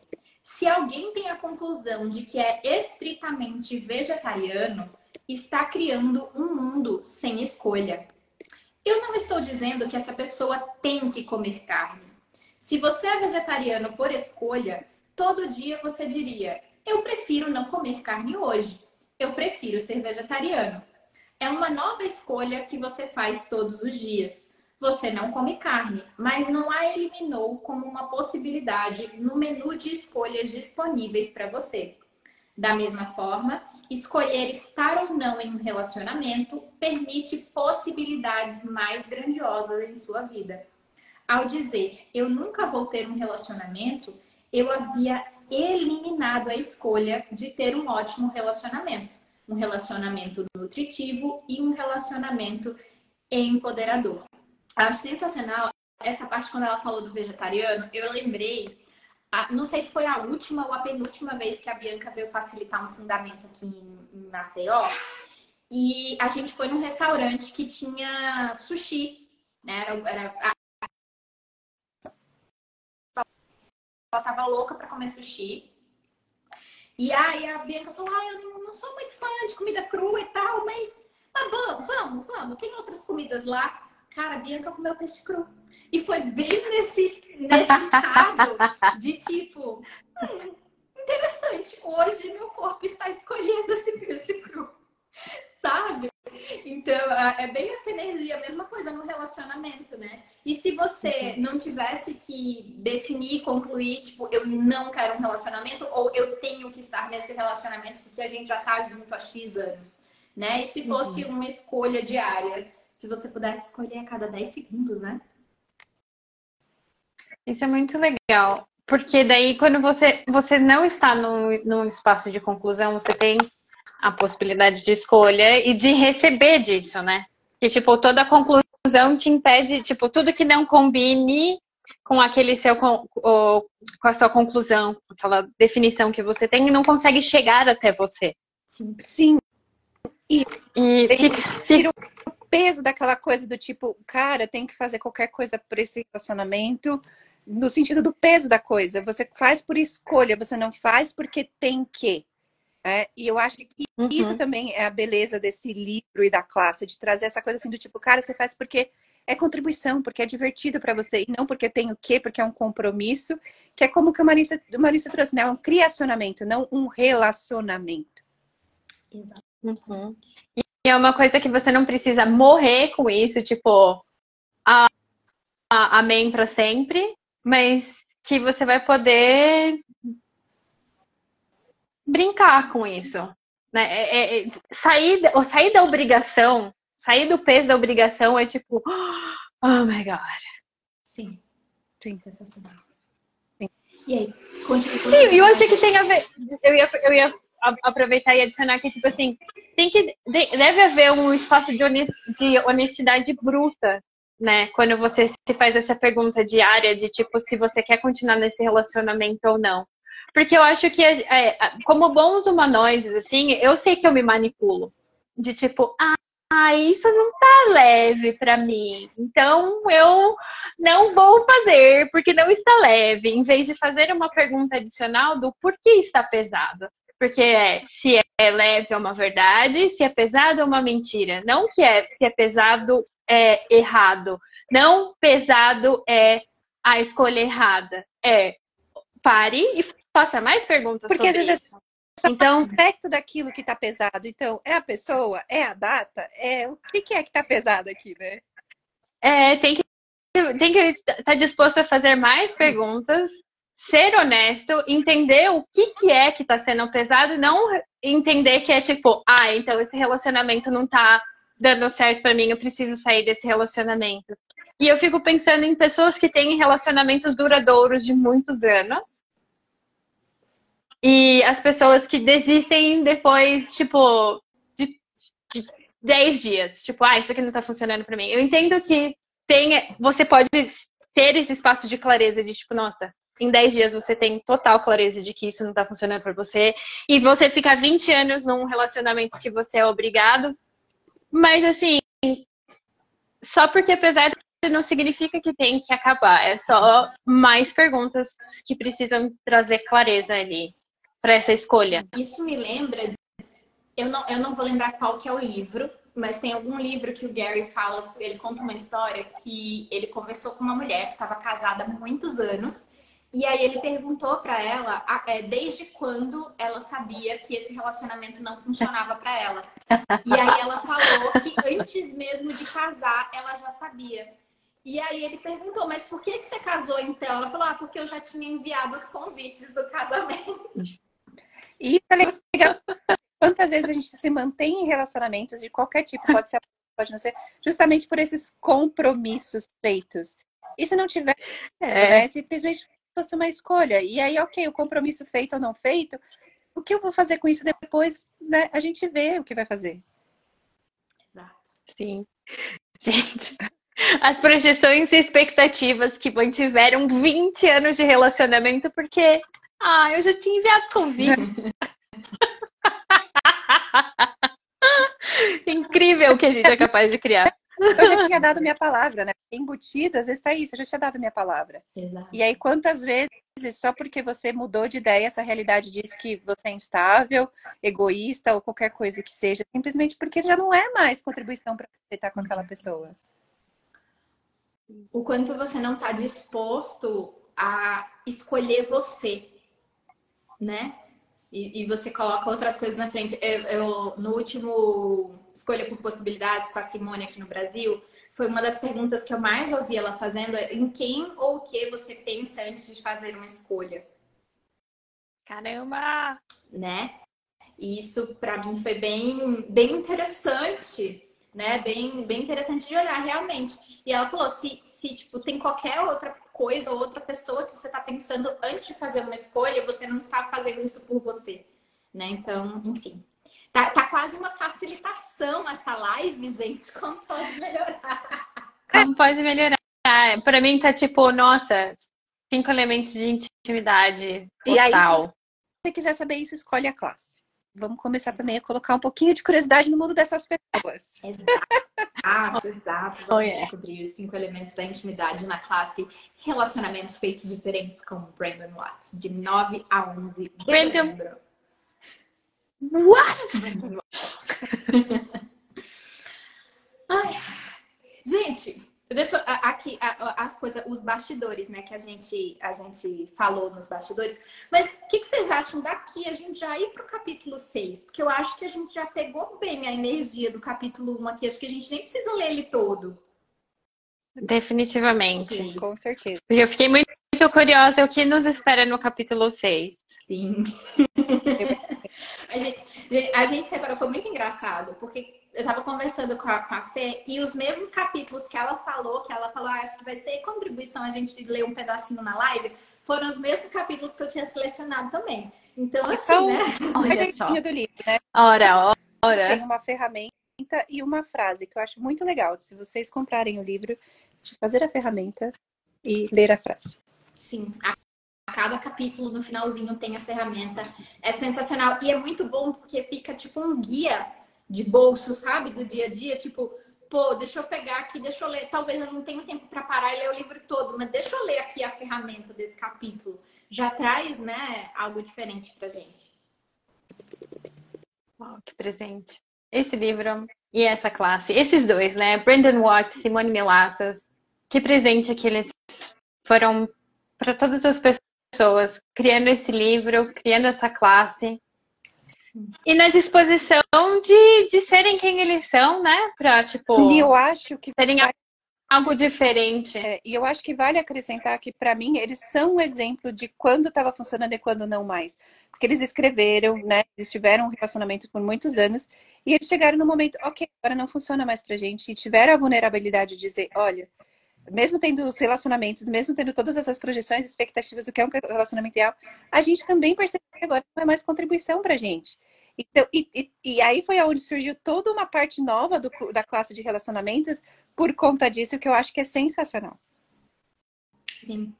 Se alguém tem a conclusão de que é estritamente vegetariano, está criando um mundo sem escolha. Eu não estou dizendo que essa pessoa tem que comer carne. Se você é vegetariano por escolha, todo dia você diria: Eu prefiro não comer carne hoje. Eu prefiro ser vegetariano. É uma nova escolha que você faz todos os dias. Você não come carne, mas não a eliminou como uma possibilidade no menu de escolhas disponíveis para você. Da mesma forma, escolher estar ou não em um relacionamento permite possibilidades mais grandiosas em sua vida. Ao dizer eu nunca vou ter um relacionamento, eu havia eliminado a escolha de ter um ótimo relacionamento. Um relacionamento nutritivo e um relacionamento empoderador. Acho sensacional essa parte quando ela falou do vegetariano. Eu lembrei não sei se foi a última ou a penúltima vez que a Bianca veio facilitar um fundamento aqui em, Maceió. E a gente foi num restaurante que tinha sushi, né? Era, era ela tava louca para comer sushi. E aí a Bianca falou: ah, eu não, sou muito fã de comida crua e tal, mas, mas vamos, vamos, vamos. Tem outras comidas lá. Cara, a Bianca comeu peixe cru. E foi bem nesse, nesse estado de tipo, hum, interessante, hoje meu corpo está escolhendo esse peixe cru. Sabe? Então, é bem essa energia, a mesma coisa no relacionamento, né? E se você uhum. não tivesse que definir, concluir, tipo, eu não quero um relacionamento, ou eu tenho que estar nesse relacionamento porque a gente já tá junto há X anos, né? E se fosse uhum. uma escolha diária, se você pudesse escolher a cada 10 segundos, né? Isso é muito legal. Porque daí, quando você, você não está num, num espaço de conclusão, você tem a possibilidade de escolha e de receber disso, né? E, tipo, toda conclusão te impede, tipo, tudo que não combine com aquele seu, com, com a sua conclusão, aquela definição que você tem, não consegue chegar até você. Sim. Sim. E, e fica, fica, peso daquela coisa do tipo, cara, tem que fazer qualquer coisa por esse relacionamento, no sentido do peso da coisa. Você faz por escolha, você não faz porque tem que. É, e eu acho que uhum. isso também é a beleza desse livro e da classe, de trazer essa coisa assim do tipo, cara, você faz porque é contribuição, porque é divertido para você, e não porque tem o quê, porque é um compromisso, que é como que o Marisa, o Marisa trouxe, né? É um criacionamento, não um relacionamento. Exato. Uhum. E é uma coisa que você não precisa morrer com isso, tipo, a, a, amém para sempre, mas que você vai poder brincar com isso. Né? É, é, é sair, sair da obrigação, sair do peso da obrigação é tipo, oh my god. Sim, sim, sensacional. Sim. E aí, continua. Sim, eu acho que tem a ver. Eu ia, eu ia aproveitar e adicionar que, tipo assim, tem que deve haver um espaço de honestidade bruta, né? Quando você se faz essa pergunta diária de tipo se você quer continuar nesse relacionamento ou não. Porque eu acho que, é, como bons humanoides, assim, eu sei que eu me manipulo. De tipo, ah, isso não tá leve para mim. Então eu não vou fazer porque não está leve, em vez de fazer uma pergunta adicional do por que está pesado. Porque é, se é leve é uma verdade, se é pesado é uma mentira. Não que é se é pesado é errado. Não pesado é a escolha errada. É pare e faça mais perguntas Porque sobre às vezes isso. É então, aspecto daquilo que está pesado. Então, é a pessoa? É a data? É o que, que é que está pesado aqui, né? É, tem que tem que estar tá disposto a fazer mais perguntas ser honesto, entender o que, que é que tá sendo pesado e não entender que é tipo, ah, então esse relacionamento não tá dando certo para mim, eu preciso sair desse relacionamento. E eu fico pensando em pessoas que têm relacionamentos duradouros de muitos anos. E as pessoas que desistem depois, tipo, de, de 10 dias. Tipo, ah, isso aqui não tá funcionando para mim. Eu entendo que tem, você pode ter esse espaço de clareza de tipo, nossa, em 10 dias você tem total clareza de que isso não tá funcionando para você. E você fica 20 anos num relacionamento que você é obrigado. Mas assim, só porque apesar não significa que tem que acabar. É só mais perguntas que precisam trazer clareza ali para essa escolha. Isso me lembra, eu não, eu não vou lembrar qual que é o livro, mas tem algum livro que o Gary fala, ele conta uma história que ele conversou com uma mulher que estava casada há muitos anos e aí ele perguntou para ela é, desde quando ela sabia que esse relacionamento não funcionava para ela. E aí ela falou que antes mesmo de casar ela já sabia. E aí ele perguntou, mas por que, que você casou então? Ela falou, ah, porque eu já tinha enviado os convites do casamento. E é legal. Quantas vezes a gente se mantém em relacionamentos de qualquer tipo, pode ser, pode não ser, justamente por esses compromissos feitos. E se não tiver, é. né, simplesmente fosse uma escolha. E aí, ok, o compromisso feito ou não feito, o que eu vou fazer com isso depois, né? A gente vê o que vai fazer. Exato. Sim. Gente, as projeções e expectativas que mantiveram 20 anos de relacionamento, porque ah, eu já tinha enviado convite. Incrível o que a gente é capaz de criar. Eu já tinha dado minha palavra, né? Embutido, às vezes tá isso, eu já tinha dado minha palavra. Exato. E aí, quantas vezes, só porque você mudou de ideia, essa realidade diz que você é instável, egoísta ou qualquer coisa que seja, simplesmente porque já não é mais contribuição para você estar com aquela pessoa. O quanto você não está disposto a escolher você, né? E, e, você coloca outras coisas na frente. Eu, eu, no último Escolha por Possibilidades com a Simone aqui no Brasil, foi uma das perguntas que eu mais ouvi ela fazendo: é, em quem ou o que você pensa antes de fazer uma escolha? Caramba! Né? E isso para mim foi bem, bem interessante, né? Bem, bem interessante de olhar realmente. E ela falou: se, se tipo, tem qualquer outra coisa ou outra pessoa que você está pensando antes de fazer uma escolha, você não está fazendo isso por você, né? Então, enfim. Tá, tá quase uma facilitação essa live, gente. Como pode melhorar? Como pode melhorar? Para mim tá tipo, nossa, cinco elementos de intimidade total. E aí, se você quiser saber isso, escolhe a classe. Vamos começar também a colocar um pouquinho de curiosidade no mundo dessas pessoas. Exato, exato. Vamos oh, yeah. descobrir os cinco elementos da intimidade na classe Relacionamentos Feitos Diferentes com Brandon Watts, de 9 a 11 de Brandon. dezembro. What? Ai, gente, deixa aqui as coisas, os bastidores, né? Que a gente, a gente falou nos bastidores. Mas o que, que, vocês acham daqui a gente já ir para o capítulo 6? Porque eu acho que a gente já pegou bem a energia do capítulo 1 aqui. Acho que a gente nem precisa ler ele todo. Definitivamente. Sim, com certeza. Eu fiquei muito, muito curiosa o que nos espera no capítulo 6. Sim. a, gente, a gente separou, foi muito engraçado, porque eu tava conversando com a, com a Fê e os mesmos capítulos que ela falou, que ela falou, ah, acho que vai ser contribuição a gente ler um pedacinho na live, foram os mesmos capítulos que eu tinha selecionado também. Então, assim, então, né? Olha só. do livro, né? Ora, ora. Tem uma ferramenta e uma frase que eu acho muito legal. Se vocês comprarem o livro, de fazer a ferramenta e ler a frase. Sim, a cada capítulo no finalzinho tem a ferramenta. É sensacional e é muito bom porque fica tipo um guia de bolso, sabe, do dia a dia, tipo, pô, deixa eu pegar aqui, deixa eu ler. Talvez eu não tenha tempo para parar e ler o livro todo, mas deixa eu ler aqui a ferramenta desse capítulo. Já traz, né, algo diferente pra gente. Uau, que presente. Esse livro e essa classe, esses dois, né, Brandon Watts, Simone Milassas, que presente que eles foram para todas as pessoas, criando esse livro, criando essa classe. E na disposição de, de serem quem eles são, né? Pra, tipo. E eu acho que. Serem vai... algo diferente. É, e eu acho que vale acrescentar que, para mim, eles são um exemplo de quando estava funcionando e quando não mais. Porque eles escreveram, né? Eles tiveram um relacionamento por muitos anos. E eles chegaram no momento, ok, agora não funciona mais pra gente. E tiveram a vulnerabilidade de dizer: olha, mesmo tendo os relacionamentos, mesmo tendo todas essas projeções, expectativas do que é um relacionamento ideal, a gente também percebe que agora não é mais contribuição para a gente. Então, e, e, e, aí foi onde surgiu toda uma parte nova do, da classe de relacionamentos por conta disso, que eu acho que é sensacional. Sim.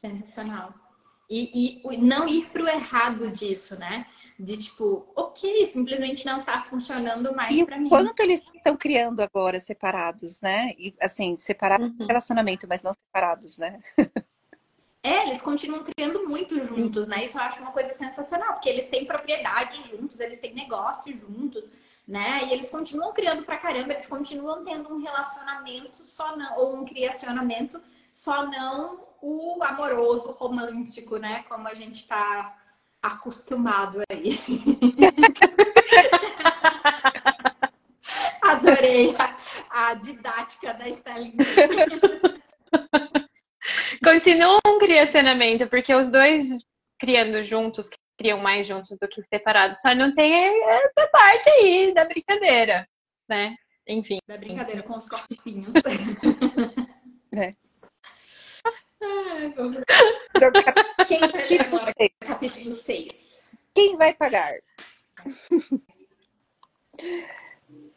Sensacional. E, e não ir para o errado disso, né? De tipo, ok, simplesmente não está funcionando mais para mim. Quanto eles estão criando agora separados, né? E assim, separados uhum. relacionamento, mas não separados, né? É, eles continuam criando muito juntos, né? Isso eu acho uma coisa sensacional, porque eles têm propriedade juntos, eles têm negócio juntos, né? E eles continuam criando pra caramba, eles continuam tendo um relacionamento só não, ou um criacionamento, só não o amoroso, romântico, né? Como a gente tá acostumado aí. Adorei a, a didática da Estelinha. Continua um criacionamento, porque os dois criando juntos, criam mais juntos do que separados. Só não tem essa parte aí da brincadeira, né? Enfim. Da brincadeira com os corpinhos. é. Ai, vamos... então, Quem vai ler agora? Capítulo 6. Quem vai pagar?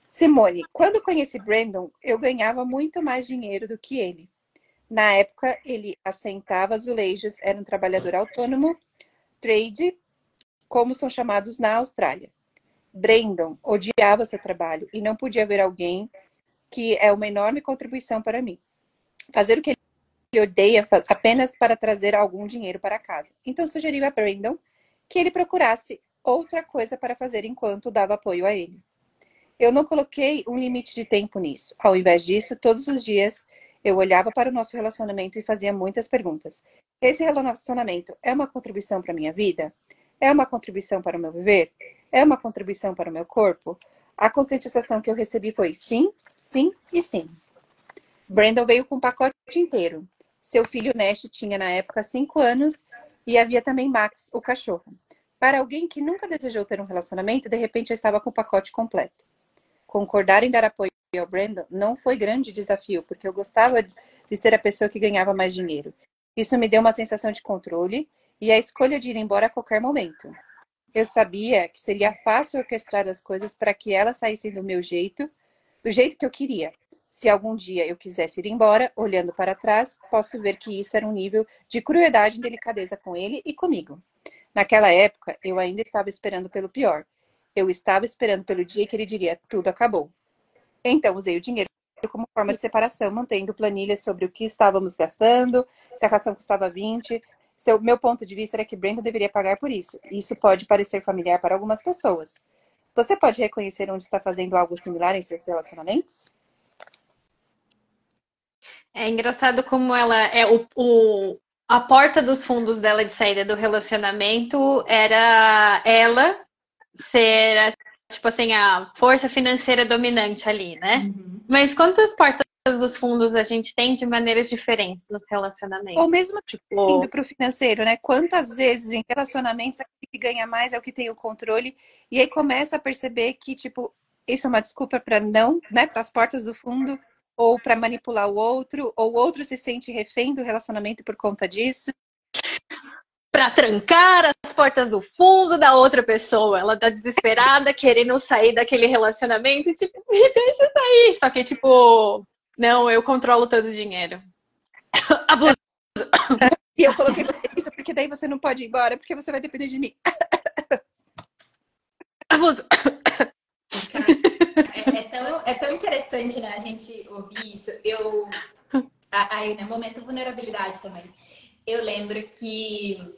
Simone, quando conheci Brandon, eu ganhava muito mais dinheiro do que ele. Na época, ele assentava azulejos, era um trabalhador autônomo, trade, como são chamados na Austrália. Brandon odiava seu trabalho e não podia ver alguém que é uma enorme contribuição para mim. Fazer o que ele odeia apenas para trazer algum dinheiro para casa. Então sugeriu a Brandon que ele procurasse outra coisa para fazer enquanto dava apoio a ele. Eu não coloquei um limite de tempo nisso. Ao invés disso, todos os dias eu olhava para o nosso relacionamento e fazia muitas perguntas. Esse relacionamento é uma contribuição para a minha vida? É uma contribuição para o meu viver? É uma contribuição para o meu corpo? A conscientização que eu recebi foi sim, sim e sim. Brandon veio com um pacote inteiro. Seu filho Nash tinha na época cinco anos e havia também Max, o cachorro. Para alguém que nunca desejou ter um relacionamento, de repente eu estava com o pacote completo. Concordar em dar apoio ao Brandon não foi grande desafio, porque eu gostava de ser a pessoa que ganhava mais dinheiro. Isso me deu uma sensação de controle e a escolha de ir embora a qualquer momento. Eu sabia que seria fácil orquestrar as coisas para que elas saíssem do meu jeito, do jeito que eu queria. Se algum dia eu quisesse ir embora, olhando para trás, posso ver que isso era um nível de crueldade e delicadeza com ele e comigo. Naquela época, eu ainda estava esperando pelo pior. Eu estava esperando pelo dia que ele diria: tudo acabou. Então, usei o dinheiro como forma de separação, mantendo planilhas sobre o que estávamos gastando, se a ração custava 20. Seu, meu ponto de vista era que Brandon deveria pagar por isso. Isso pode parecer familiar para algumas pessoas. Você pode reconhecer onde está fazendo algo similar em seus relacionamentos? É engraçado como ela é o, o, a porta dos fundos dela de saída do relacionamento era ela ser tipo assim, a força financeira dominante ali, né? Uhum. Mas quantas portas dos fundos a gente tem de maneiras diferentes nos relacionamentos? Ou mesmo tipo... indo para o financeiro, né? Quantas vezes em relacionamentos é que ganha mais é o que tem o controle, e aí começa a perceber que, tipo, isso é uma desculpa para não, né, para as portas do fundo, ou para manipular o outro, ou o outro se sente refém do relacionamento por conta disso para trancar as portas do fundo da outra pessoa. Ela tá desesperada, querendo sair daquele relacionamento, tipo, me deixa sair. Só que, tipo, não, eu controlo todo o dinheiro. Abuso. E eu coloquei isso porque daí você não pode ir embora, porque você vai depender de mim. Abuso. É, é, tão, é tão interessante, né, a gente ouvir isso. Eu. Aí, né, momento vulnerabilidade também. Eu lembro que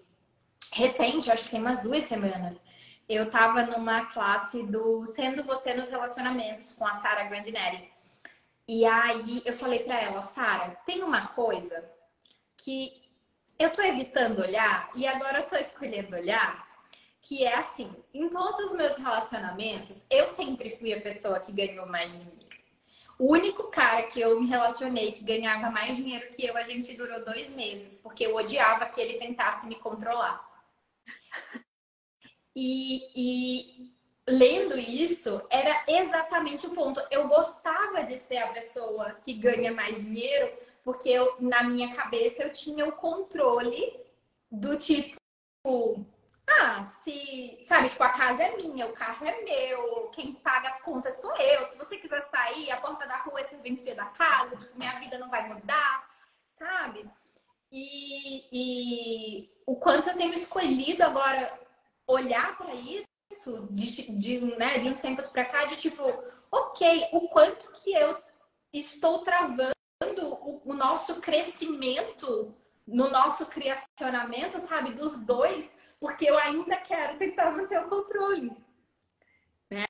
recente, acho que tem umas duas semanas, eu estava numa classe do Sendo Você nos Relacionamentos com a Sara Grandinelli. E aí eu falei para ela, Sara, tem uma coisa que eu tô evitando olhar e agora eu tô escolhendo olhar, que é assim, em todos os meus relacionamentos, eu sempre fui a pessoa que ganhou mais dinheiro. O único cara que eu me relacionei que ganhava mais dinheiro que eu, a gente durou dois meses, porque eu odiava que ele tentasse me controlar. E, e lendo isso, era exatamente o ponto. Eu gostava de ser a pessoa que ganha mais dinheiro, porque eu, na minha cabeça eu tinha o controle do tipo, ah, se, sabe, tipo, a casa é minha, o carro é meu, quem paga as contas sou eu. Se você quiser sair, a porta da rua é serventia da casa, tipo, minha vida não vai mudar, sabe? e, e o quanto eu tenho escolhido agora olhar para isso de, de, né, de uns tempos para cá, de tipo, ok, o quanto que eu estou travando o, o nosso crescimento no nosso criacionamento, sabe, dos dois, porque eu ainda quero tentar manter o controle. Né?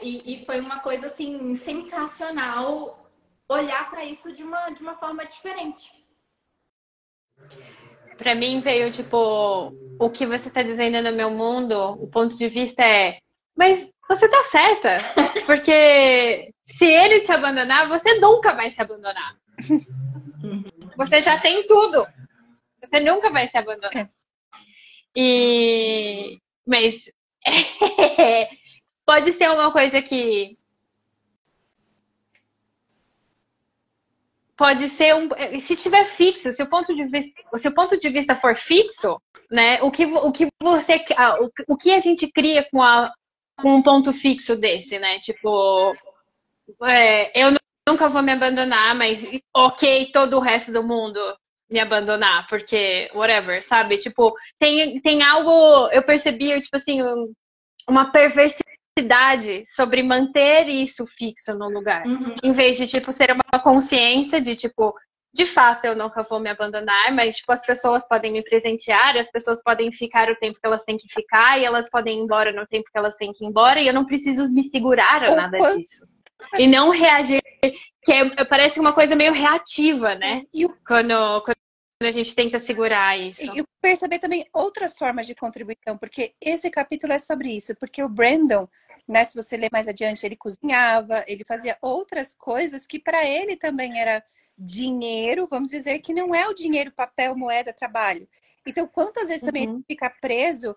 E, e foi uma coisa assim sensacional olhar para isso de uma, de uma forma diferente. Para mim veio tipo o que você está dizendo no meu mundo, o ponto de vista é, mas você tá certa, porque se ele te abandonar, você nunca vai se abandonar. Você já tem tudo. Você nunca vai se abandonar. E mas pode ser uma coisa que pode ser um. Se tiver fixo, se o ponto de vista, se o ponto de vista for fixo, né? O que, o que você. O, o que a gente cria com, a, com um ponto fixo desse, né? Tipo, é, eu nunca vou me abandonar, mas ok, todo o resto do mundo me abandonar, porque whatever, sabe? Tipo, tem, tem algo, eu percebi, tipo assim, uma perversidade sobre manter isso fixo no lugar. Uhum. Em vez de, tipo, ser uma consciência de, tipo, de fato eu nunca vou me abandonar, mas, tipo, as pessoas podem me presentear, as pessoas podem ficar o tempo que elas têm que ficar, e elas podem ir embora no tempo que elas têm que ir embora, e eu não preciso me segurar a nada disso. E não reagir, que é, parece uma coisa meio reativa, né? Quando, quando a gente tenta segurar isso. E perceber também outras formas de contribuição, porque esse capítulo é sobre isso, porque o Brandon né? Se você ler mais adiante, ele cozinhava, ele fazia outras coisas que para ele também era dinheiro, vamos dizer que não é o dinheiro, papel, moeda, trabalho. Então, quantas vezes uhum. também fica preso,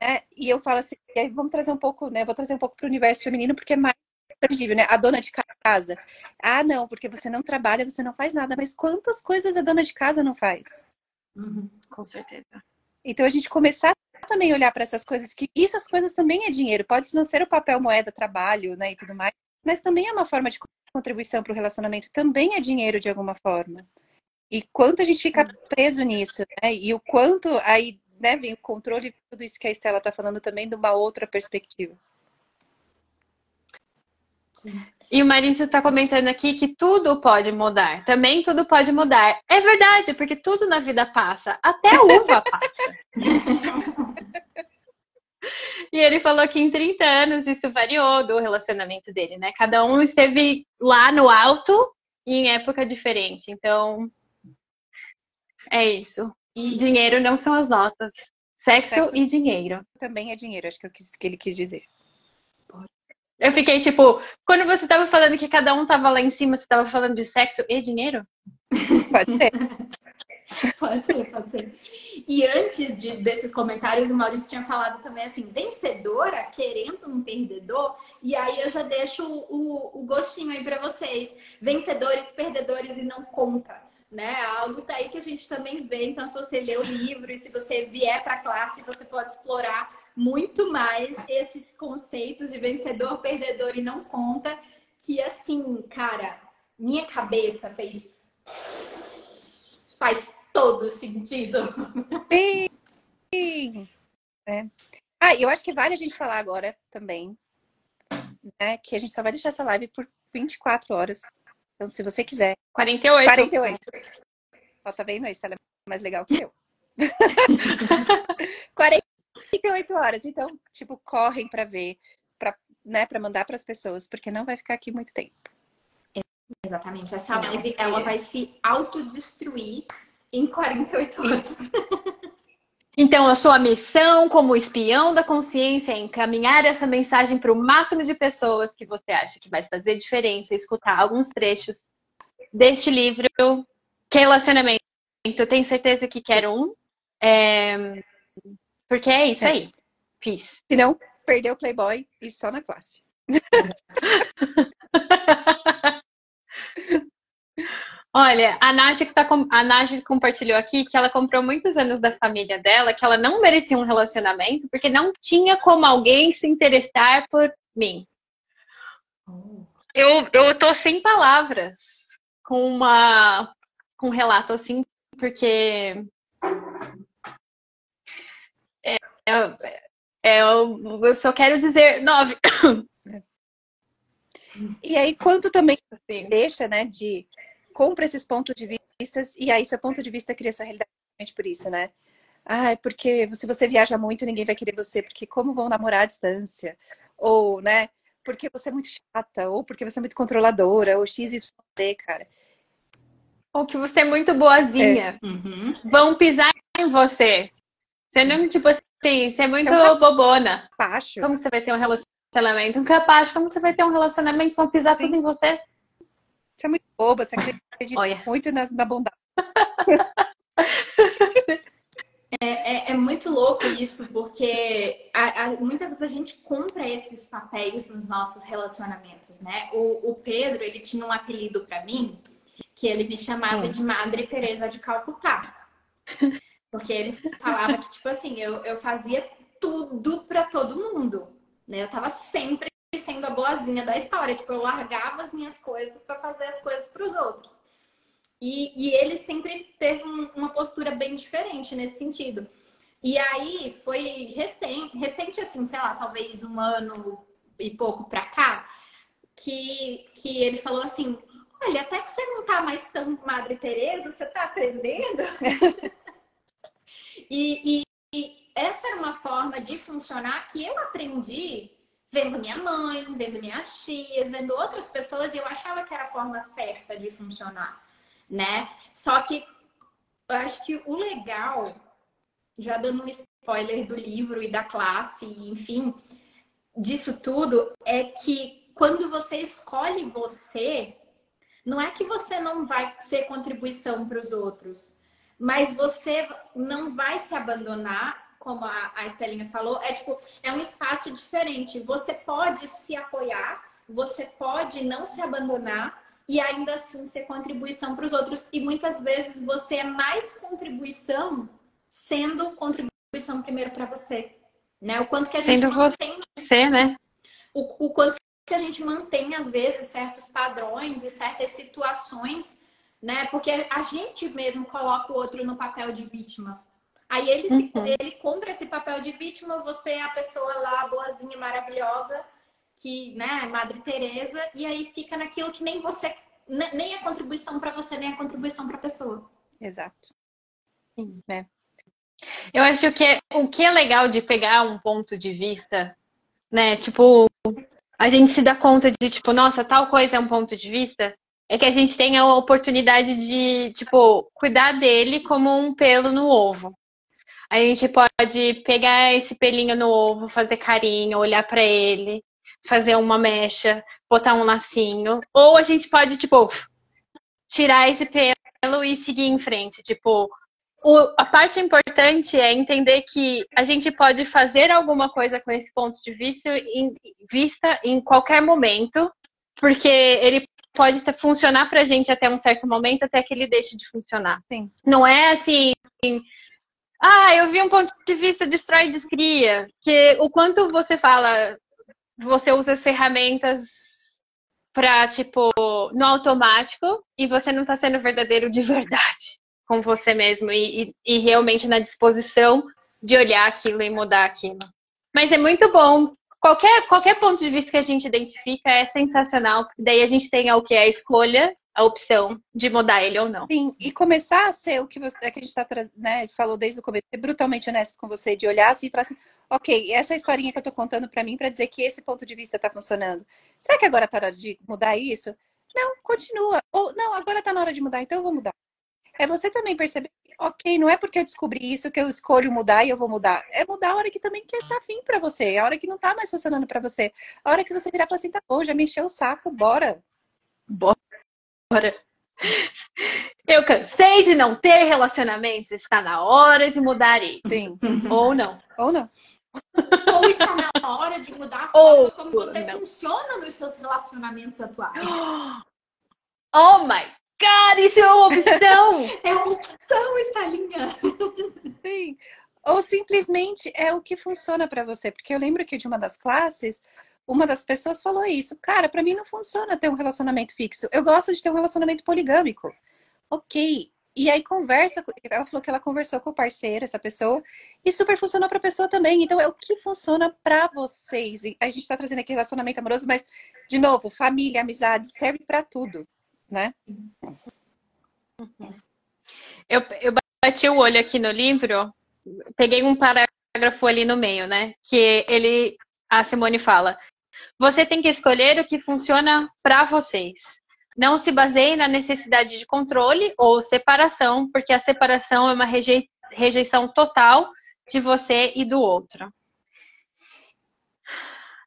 né? E eu falo assim, vamos trazer um pouco, né? Vou trazer um pouco para o universo feminino, porque é mais tangível, né? A dona de casa. Ah, não, porque você não trabalha, você não faz nada. Mas quantas coisas a dona de casa não faz? Uhum, com certeza. Então, a gente começar também olhar para essas coisas, que essas coisas também é dinheiro. Pode não ser o papel, moeda, trabalho, né, e tudo mais, mas também é uma forma de contribuição para o relacionamento, também é dinheiro de alguma forma. E quanto a gente fica preso nisso, né? E o quanto aí né, vem o controle, tudo isso que a Estela está falando também de uma outra perspectiva. Sim. E o Marício está comentando aqui que tudo pode mudar. Também tudo pode mudar. É verdade, porque tudo na vida passa. Até a uva passa. e ele falou que em 30 anos isso variou do relacionamento dele, né? Cada um esteve lá no alto e em época diferente. Então, é isso. E... Dinheiro não são as notas. Sexo, Sexo, e dinheiro. Também é dinheiro, acho que, é o que ele quis dizer. Eu fiquei tipo, quando você tava falando que cada um tava lá em cima, você tava falando de sexo e dinheiro? Pode ser. pode ser, pode ser. E antes de, desses comentários, o Maurício tinha falado também assim, vencedora querendo um perdedor. E aí eu já deixo o, o gostinho aí para vocês. Vencedores, perdedores e não conta. Né? Algo tá aí que a gente também vê. Então, se você ler o livro e se você vier para a classe, você pode explorar muito mais esses conceitos de vencedor, perdedor e não conta, que assim, cara, minha cabeça fez faz todo sentido. Sim. É. Ah, eu acho que vale a gente falar agora também, né, que a gente só vai deixar essa live por 24 horas. Então, se você quiser. 48. 48. Ó, tá vendo isso? Ela é mais legal que eu. 40 38 horas. Então, tipo, correm para ver, para né, pra mandar para as pessoas, porque não vai ficar aqui muito tempo. Exatamente. Essa live, ela vai se autodestruir em 48 horas. Então, a sua missão como espião da consciência é encaminhar essa mensagem para o máximo de pessoas que você acha que vai fazer diferença, escutar alguns trechos deste livro, que é relacionamento. Eu tenho certeza que quer um. É... Porque é isso é. aí. Fiz. Se não, perdeu o Playboy e só na classe. Olha, a Naja, que tá com... a Naja compartilhou aqui que ela comprou muitos anos da família dela, que ela não merecia um relacionamento, porque não tinha como alguém se interessar por mim. Eu, eu tô sem palavras com uma com um relato assim porque é, é, é, eu só quero dizer nove. E aí, quando também Sim. deixa, né, de compra esses pontos de vista e aí seu ponto de vista cria sua realidade por isso, né? Ah, é porque se você viaja muito, ninguém vai querer você, porque como vão namorar à distância? Ou, né, porque você é muito chata, ou porque você é muito controladora, ou XYZ, cara. Ou que você é muito boazinha. É. Uhum. Vão pisar em você. Você não, tipo assim, você é muito um bobona. Capacho. Como você vai ter um relacionamento? Um capacho, como você vai ter um relacionamento? Vão pisar Sim. tudo em você. Você é muito boba, você acredita Olha. muito na, na bondade. É, é, é, muito louco isso, porque a, a, muitas vezes a gente compra esses papéis nos nossos relacionamentos, né? O, o Pedro, ele tinha um apelido para mim, que ele me chamava hum. de Madre Teresa de Calcutá. Porque ele falava que, tipo assim, eu, eu fazia tudo para todo mundo, né? Eu tava sempre sendo a boazinha da história, tipo, eu largava as minhas coisas para fazer as coisas para os outros. E, e ele sempre teve um, uma postura bem diferente nesse sentido. E aí foi recente, recente, assim, sei lá, talvez um ano e pouco pra cá, que, que ele falou assim: Olha, até que você não tá mais tão Madre Teresa, você tá aprendendo. e, e, e essa era uma forma de funcionar que eu aprendi vendo minha mãe, vendo minhas tias, vendo outras pessoas, e eu achava que era a forma certa de funcionar né? Só que eu acho que o legal, já dando um spoiler do livro e da classe, enfim, disso tudo, é que quando você escolhe você, não é que você não vai ser contribuição para os outros, mas você não vai se abandonar, como a, a Estelinha falou, é tipo, é um espaço diferente. Você pode se apoiar, você pode não se abandonar, e ainda assim ser contribuição para os outros. E muitas vezes você é mais contribuição sendo contribuição primeiro para você. Né? O quanto que a gente sendo mantém, você, né? O, o quanto que a gente mantém, às vezes, certos padrões e certas situações, né? Porque a gente mesmo coloca o outro no papel de vítima. Aí ele, uhum. se, ele compra esse papel de vítima, você é a pessoa lá, boazinha, maravilhosa, que, né, Madre Teresa, e aí fica naquilo que nem você, nem a contribuição para você, nem a contribuição para a pessoa. Exato. Sim, né? Eu acho que o que é legal de pegar um ponto de vista, né, tipo, a gente se dá conta de, tipo, nossa, tal coisa é um ponto de vista, é que a gente tem a oportunidade de, tipo, cuidar dele como um pelo no ovo. A gente pode pegar esse pelinho no ovo, fazer carinho, olhar para ele, fazer uma mecha, botar um lacinho. Ou a gente pode, tipo, tirar esse pelo e seguir em frente. Tipo, o, a parte importante é entender que a gente pode fazer alguma coisa com esse ponto de vista em, vista em qualquer momento, porque ele pode funcionar pra gente até um certo momento, até que ele deixe de funcionar. Sim. Não é assim. Ah, eu vi um ponto de vista destrói e descria. Que o quanto você fala, você usa as ferramentas para tipo no automático e você não está sendo verdadeiro de verdade com você mesmo e, e, e, realmente na disposição de olhar aquilo e mudar aquilo. Mas é muito bom. Qualquer, qualquer ponto de vista que a gente identifica é sensacional, porque daí a gente tem o que é a escolha, a opção de mudar ele ou não. Sim, e começar a ser o que, você, é que a gente tá, né, falou desde o começo, ser brutalmente honesto com você, de olhar assim e falar assim, ok, essa historinha que eu tô contando para mim para dizer que esse ponto de vista tá funcionando. Será que agora tá hora de mudar isso? Não, continua. Ou não, agora tá na hora de mudar, então eu vou mudar. É você também perceber, ok, não é porque eu descobri isso que eu escolho mudar e eu vou mudar. É mudar a hora que também quer tá afim para você, a hora que não tá mais funcionando para você. A hora que você virar e falar assim, tá bom, já me encheu o saco, bora. Bora. Eu cansei de não ter relacionamentos, está na hora de mudar isso. Sim. Ou não. Ou não. Ou está na hora de mudar a forma Ou como você não. funciona nos seus relacionamentos atuais. Oh my God, isso é uma opção! é uma opção, Estalinha! Sim. Ou simplesmente é o que funciona para você. Porque eu lembro que de uma das classes, uma das pessoas falou isso. Cara, para mim não funciona ter um relacionamento fixo. Eu gosto de ter um relacionamento poligâmico. Ok, E aí conversa, ela falou que ela conversou com o parceiro, essa pessoa, e super funcionou para a pessoa também. Então é o que funciona para vocês. E a gente está trazendo aqui relacionamento amoroso, mas de novo, família, amizade, serve para tudo, né? Eu, eu bati o olho aqui no livro, peguei um parágrafo ali no meio, né? Que ele, a Simone fala: você tem que escolher o que funciona para vocês. Não se baseie na necessidade de controle ou separação, porque a separação é uma rejeição total de você e do outro.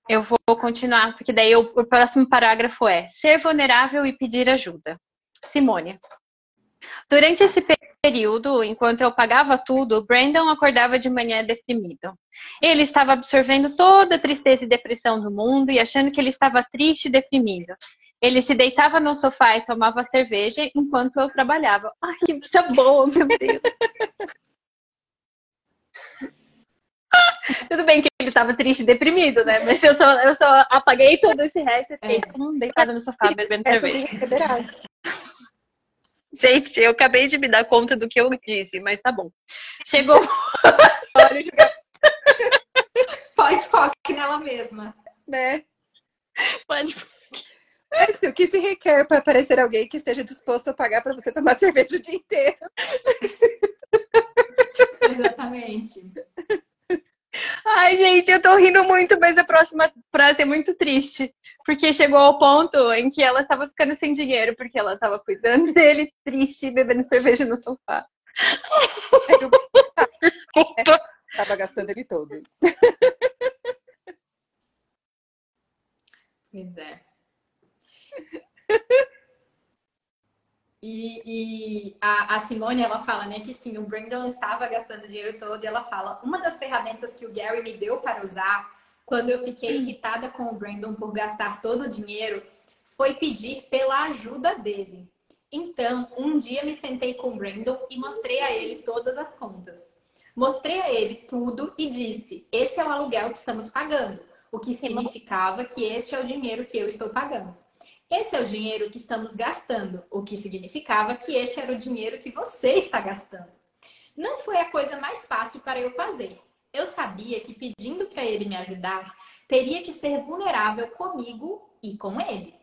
Eu vou continuar, porque daí o, próximo parágrafo é ser vulnerável e pedir ajuda. Simone. Durante esse período, enquanto eu pagava tudo, Brandon acordava de manhã deprimido. Ele estava absorvendo toda a tristeza e depressão do mundo e achando que ele estava triste e deprimido. Ele se deitava no sofá e tomava cerveja enquanto eu trabalhava. Ai, que vida boa, meu Deus. Tudo bem que ele estava triste e deprimido, né? Mas eu só, eu só apaguei todo esse resto e fiquei é. hum, deitada no sofá bebendo cerveja. Gente, eu acabei de me dar conta do que eu disse, mas tá bom. Chegou. Pode focar nela mesma. Né? Pode é o que se requer para aparecer alguém que esteja disposto a pagar para você tomar cerveja o dia inteiro. Exatamente. Ai, gente, eu tô rindo muito, mas a próxima frase é muito triste. Porque chegou ao ponto em que ela tava ficando sem dinheiro, porque ela tava cuidando dele, triste, bebendo cerveja no sofá. Desculpa. É, tava gastando ele todo. Pois é. E, e a, a, Simone, ela fala, né, que sim, o Brandon estava gastando dinheiro todo e ela fala, uma das ferramentas que o Gary me deu para usar quando eu fiquei irritada com o Brandon por gastar todo o dinheiro foi pedir pela ajuda dele. Então, um dia me sentei com o Brandon e mostrei a ele todas as contas. Mostrei a ele tudo e disse: esse é o aluguel que estamos pagando, o que significava que esse é o dinheiro que eu estou pagando. Esse é o dinheiro que estamos gastando, o que significava que este era o dinheiro que você está gastando. Não foi a coisa mais fácil para eu fazer. Eu sabia que pedindo para ele me ajudar, teria que ser vulnerável comigo e com ele.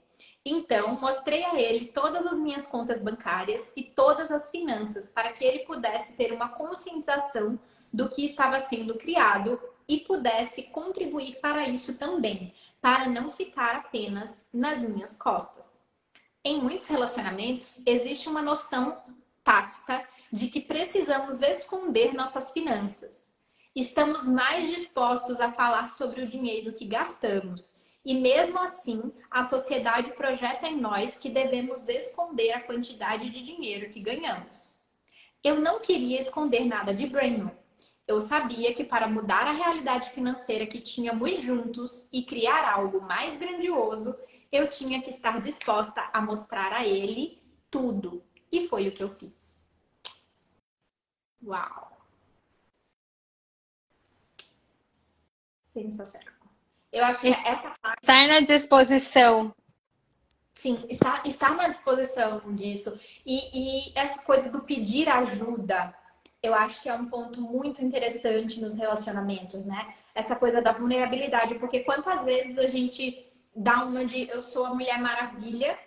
Então, mostrei a ele todas as minhas contas bancárias e todas as finanças para que ele pudesse ter uma conscientização do que estava sendo criado e pudesse contribuir para isso também, para não ficar apenas nas minhas costas. Em muitos relacionamentos, existe uma noção tácita de que precisamos esconder nossas finanças. Estamos mais dispostos a falar sobre o dinheiro que gastamos. E mesmo assim, a sociedade projeta em nós que devemos esconder a quantidade de dinheiro que ganhamos. Eu não queria esconder nada de Brandon, eu sabia que para mudar a realidade financeira que tínhamos juntos e criar algo mais grandioso, eu tinha que estar disposta a mostrar a ele tudo. E foi o que eu fiz. Uau! Sensacional. Eu acho que essa parte. Estar na disposição. Sim, estar, estar na disposição disso. E, e essa coisa do pedir ajuda eu acho que é um ponto muito interessante nos relacionamentos, né? Essa coisa da vulnerabilidade, porque quantas vezes a gente dá uma de eu sou a mulher maravilha,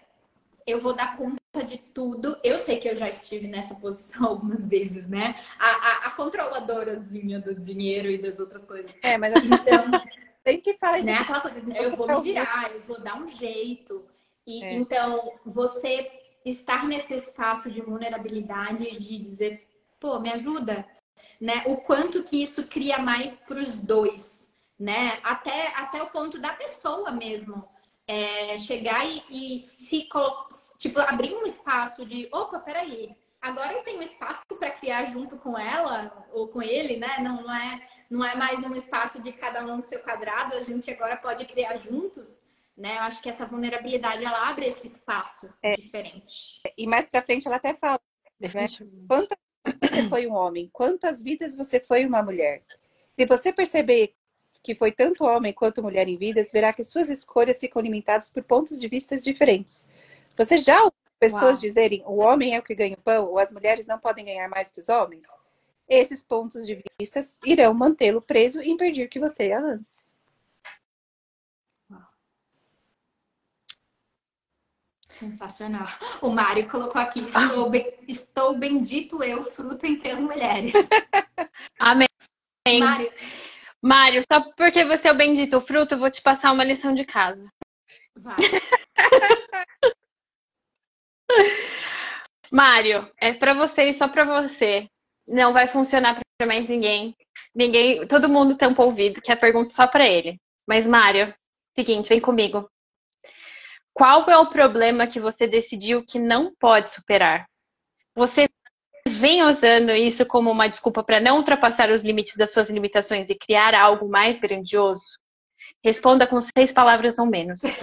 eu vou dar conta de tudo. Eu sei que eu já estive nessa posição algumas vezes, né? A, a, a controladorazinha do dinheiro e das outras coisas. É, mas então, tem que falar isso. Né? Aquela coisa, eu vou me virar, eu vou dar um jeito. E é. então, você estar nesse espaço de vulnerabilidade, de dizer pô, me ajuda, né? O quanto que isso cria mais para os dois, né? Até, até o ponto da pessoa mesmo. É, chegar e, e se tipo abrir um espaço de opa, peraí, agora eu tenho espaço para criar junto com ela ou com ele, né? Não, não é não é mais um espaço de cada um no seu quadrado, a gente agora pode criar juntos, né? Eu acho que essa vulnerabilidade ela abre esse espaço é. diferente. E mais para frente ela até fala, né? Quantas você foi um homem? Quantas vidas você foi uma mulher? Se você perceber que foi tanto homem quanto mulher em vidas, verá que suas escolhas ficam limitadas por pontos de vista diferentes. Você já pessoas Uau. dizerem o homem é o que ganha o pão ou as mulheres não podem ganhar mais que os homens, esses pontos de vista irão mantê-lo preso e impedir que você avance. Sensacional. O Mário colocou aqui: estou, be- estou bendito eu, fruto entre as mulheres. Amém. Mário, Mário, só porque você é o bendito fruto, eu vou te passar uma lição de casa. vai. Mário, é pra você e só pra você. Não vai funcionar pra mais ninguém. Ninguém, todo mundo tampa o ouvido, que é pergunta só pra ele. Mas Mário, seguinte, vem comigo. Qual é o problema que você decidiu que não pode superar? Você vem usando isso como uma desculpa para não ultrapassar os limites das suas limitações e criar algo mais grandioso? Responda com seis palavras ou menos.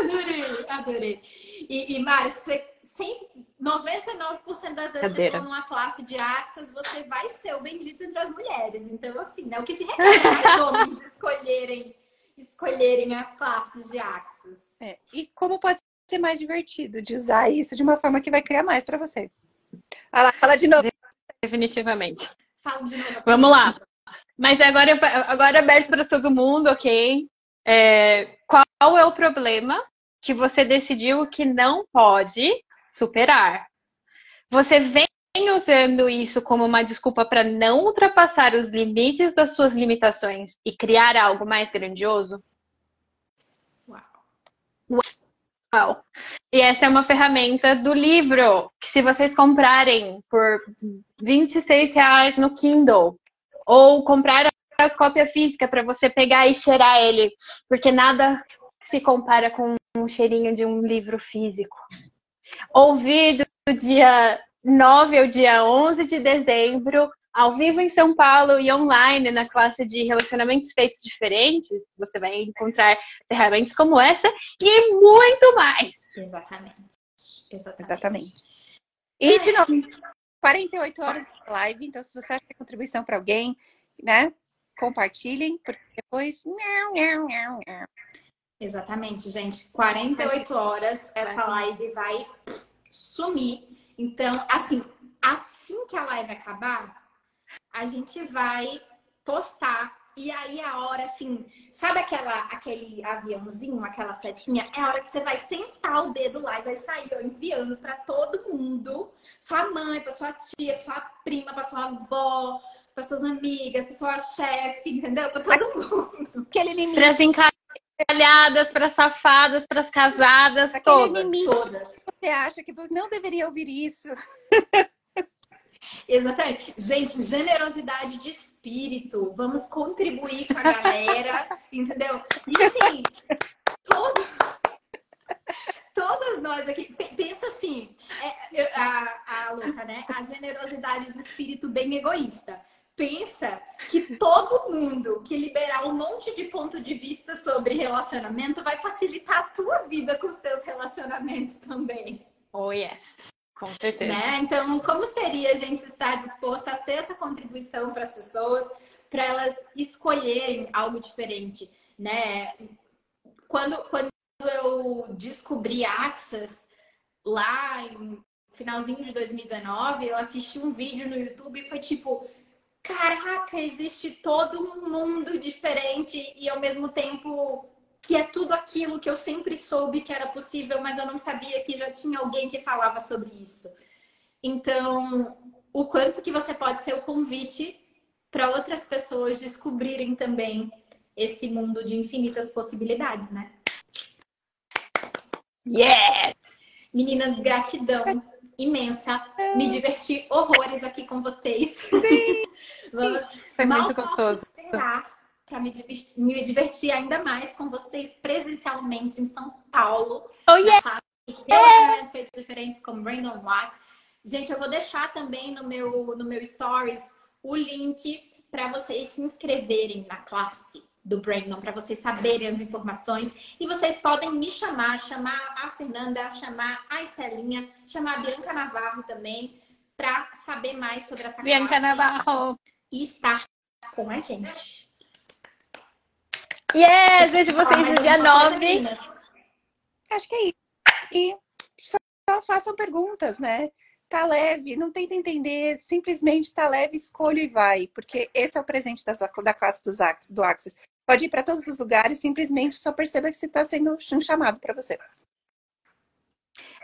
Adorei, adorei. E, e Mário, você sempre, 99% das vezes Cadeira. você for numa classe de Axas, você vai ser o bendito entre as mulheres. Então, assim, né? O que se requer é mais homens escolherem, escolherem as classes de Axas. É, E como pode ser mais divertido de usar isso de uma forma que vai criar mais para você? Olha lá, fala de novo. Definitivamente. Fala de novo. Vamos lá. Mas agora, agora é aberto para todo mundo, ok? É, qual é o problema que você decidiu que não pode superar? Você vem usando isso como uma desculpa para não ultrapassar os limites das suas limitações e criar algo mais grandioso? Uau. Uau. E essa é uma ferramenta do livro, que se vocês comprarem por 26 reais no Kindle, ou comprar a cópia física para você pegar e cheirar ele, porque nada se compara com um cheirinho de um livro físico. Ouvir do dia 9 ao dia 11 de dezembro, ao vivo em São Paulo e online na classe de relacionamentos feitos diferentes, você vai encontrar ferramentas como essa e muito mais. Exatamente. Exatamente. Exatamente. E, de novo, 48 horas de live. Então, se você acha que é contribuição para alguém, né? Compartilhem, porque depois. Exatamente, gente. 48 horas essa live vai sumir. Então, assim, assim que a live acabar, a gente vai postar. E aí a hora, assim, sabe aquela, aquele aviãozinho, aquela setinha? É a hora que você vai sentar o dedo lá e vai sair ó, enviando para todo mundo. Sua mãe, para sua tia, para sua prima, para sua avó, para suas amigas, para sua chefe, entendeu? Para todo mundo. Aquele limite. Para as encalhadas, para as safadas, para as casadas, Aquele todas. Todas. Você acha que não deveria ouvir isso? Exatamente. Gente, generosidade de espírito. Vamos contribuir com a galera, entendeu? E assim, todo- todas nós aqui, pe- pensa assim, é, a, a louca, né? A generosidade de espírito bem egoísta. Pensa que todo mundo que liberar um monte de ponto de vista sobre relacionamento vai facilitar a tua vida com os teus relacionamentos também Oh, yes. Com certeza. né? Então, como seria a gente estar disposto a ser essa contribuição para as pessoas, para elas escolherem algo diferente, né? Quando, quando eu descobri Axis, lá em finalzinho de 2019, eu assisti um vídeo no YouTube e foi tipo, caraca, existe todo um mundo diferente e ao mesmo tempo que é tudo aquilo que eu sempre soube que era possível, mas eu não sabia que já tinha alguém que falava sobre isso. Então, o quanto que você pode ser o convite para outras pessoas descobrirem também esse mundo de infinitas possibilidades, né? Yes! Meninas, gratidão imensa. Me diverti horrores aqui com vocês. Vamos Foi Mal muito gostoso. esperar para me divertir, me divertir ainda mais com vocês presencialmente em São Paulo. Oh, yeah! na classe de Relacionamentos feitos diferentes com Brandon Watt. Gente, eu vou deixar também no meu, no meu stories o link para vocês se inscreverem na classe do Brandon, para vocês saberem as informações. E vocês podem me chamar, chamar a Fernanda, chamar a Estelinha, chamar a Bianca Navarro também, para saber mais sobre essa Bianca classe Navarro. e estar com a gente. Yes! Vejo vocês no dia 9. Acho que é isso. E só façam perguntas, né? Tá leve, não tenta entender, simplesmente tá leve, escolha e vai, porque esse é o presente das, da classe dos, do Axis. Pode ir para todos os lugares, simplesmente só perceba que você está sendo um chamado para você.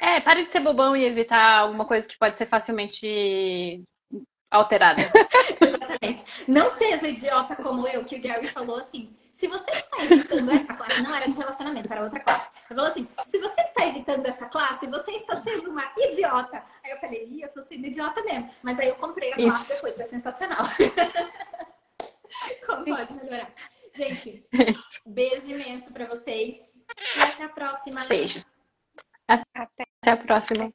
É, pare de ser bobão e evitar alguma coisa que pode ser facilmente alterada. Exatamente. Não seja idiota como eu, que o Gary falou assim. Se você está evitando essa classe, não era de relacionamento, era outra classe. Ele falou assim: se você está evitando essa classe, você está sendo uma idiota. Aí eu falei, Ih, eu tô sendo idiota mesmo. Mas aí eu comprei a classe Isso. depois, foi sensacional. Como pode melhorar? Gente, beijo imenso para vocês e até a próxima. Beijos. Até, até a próxima.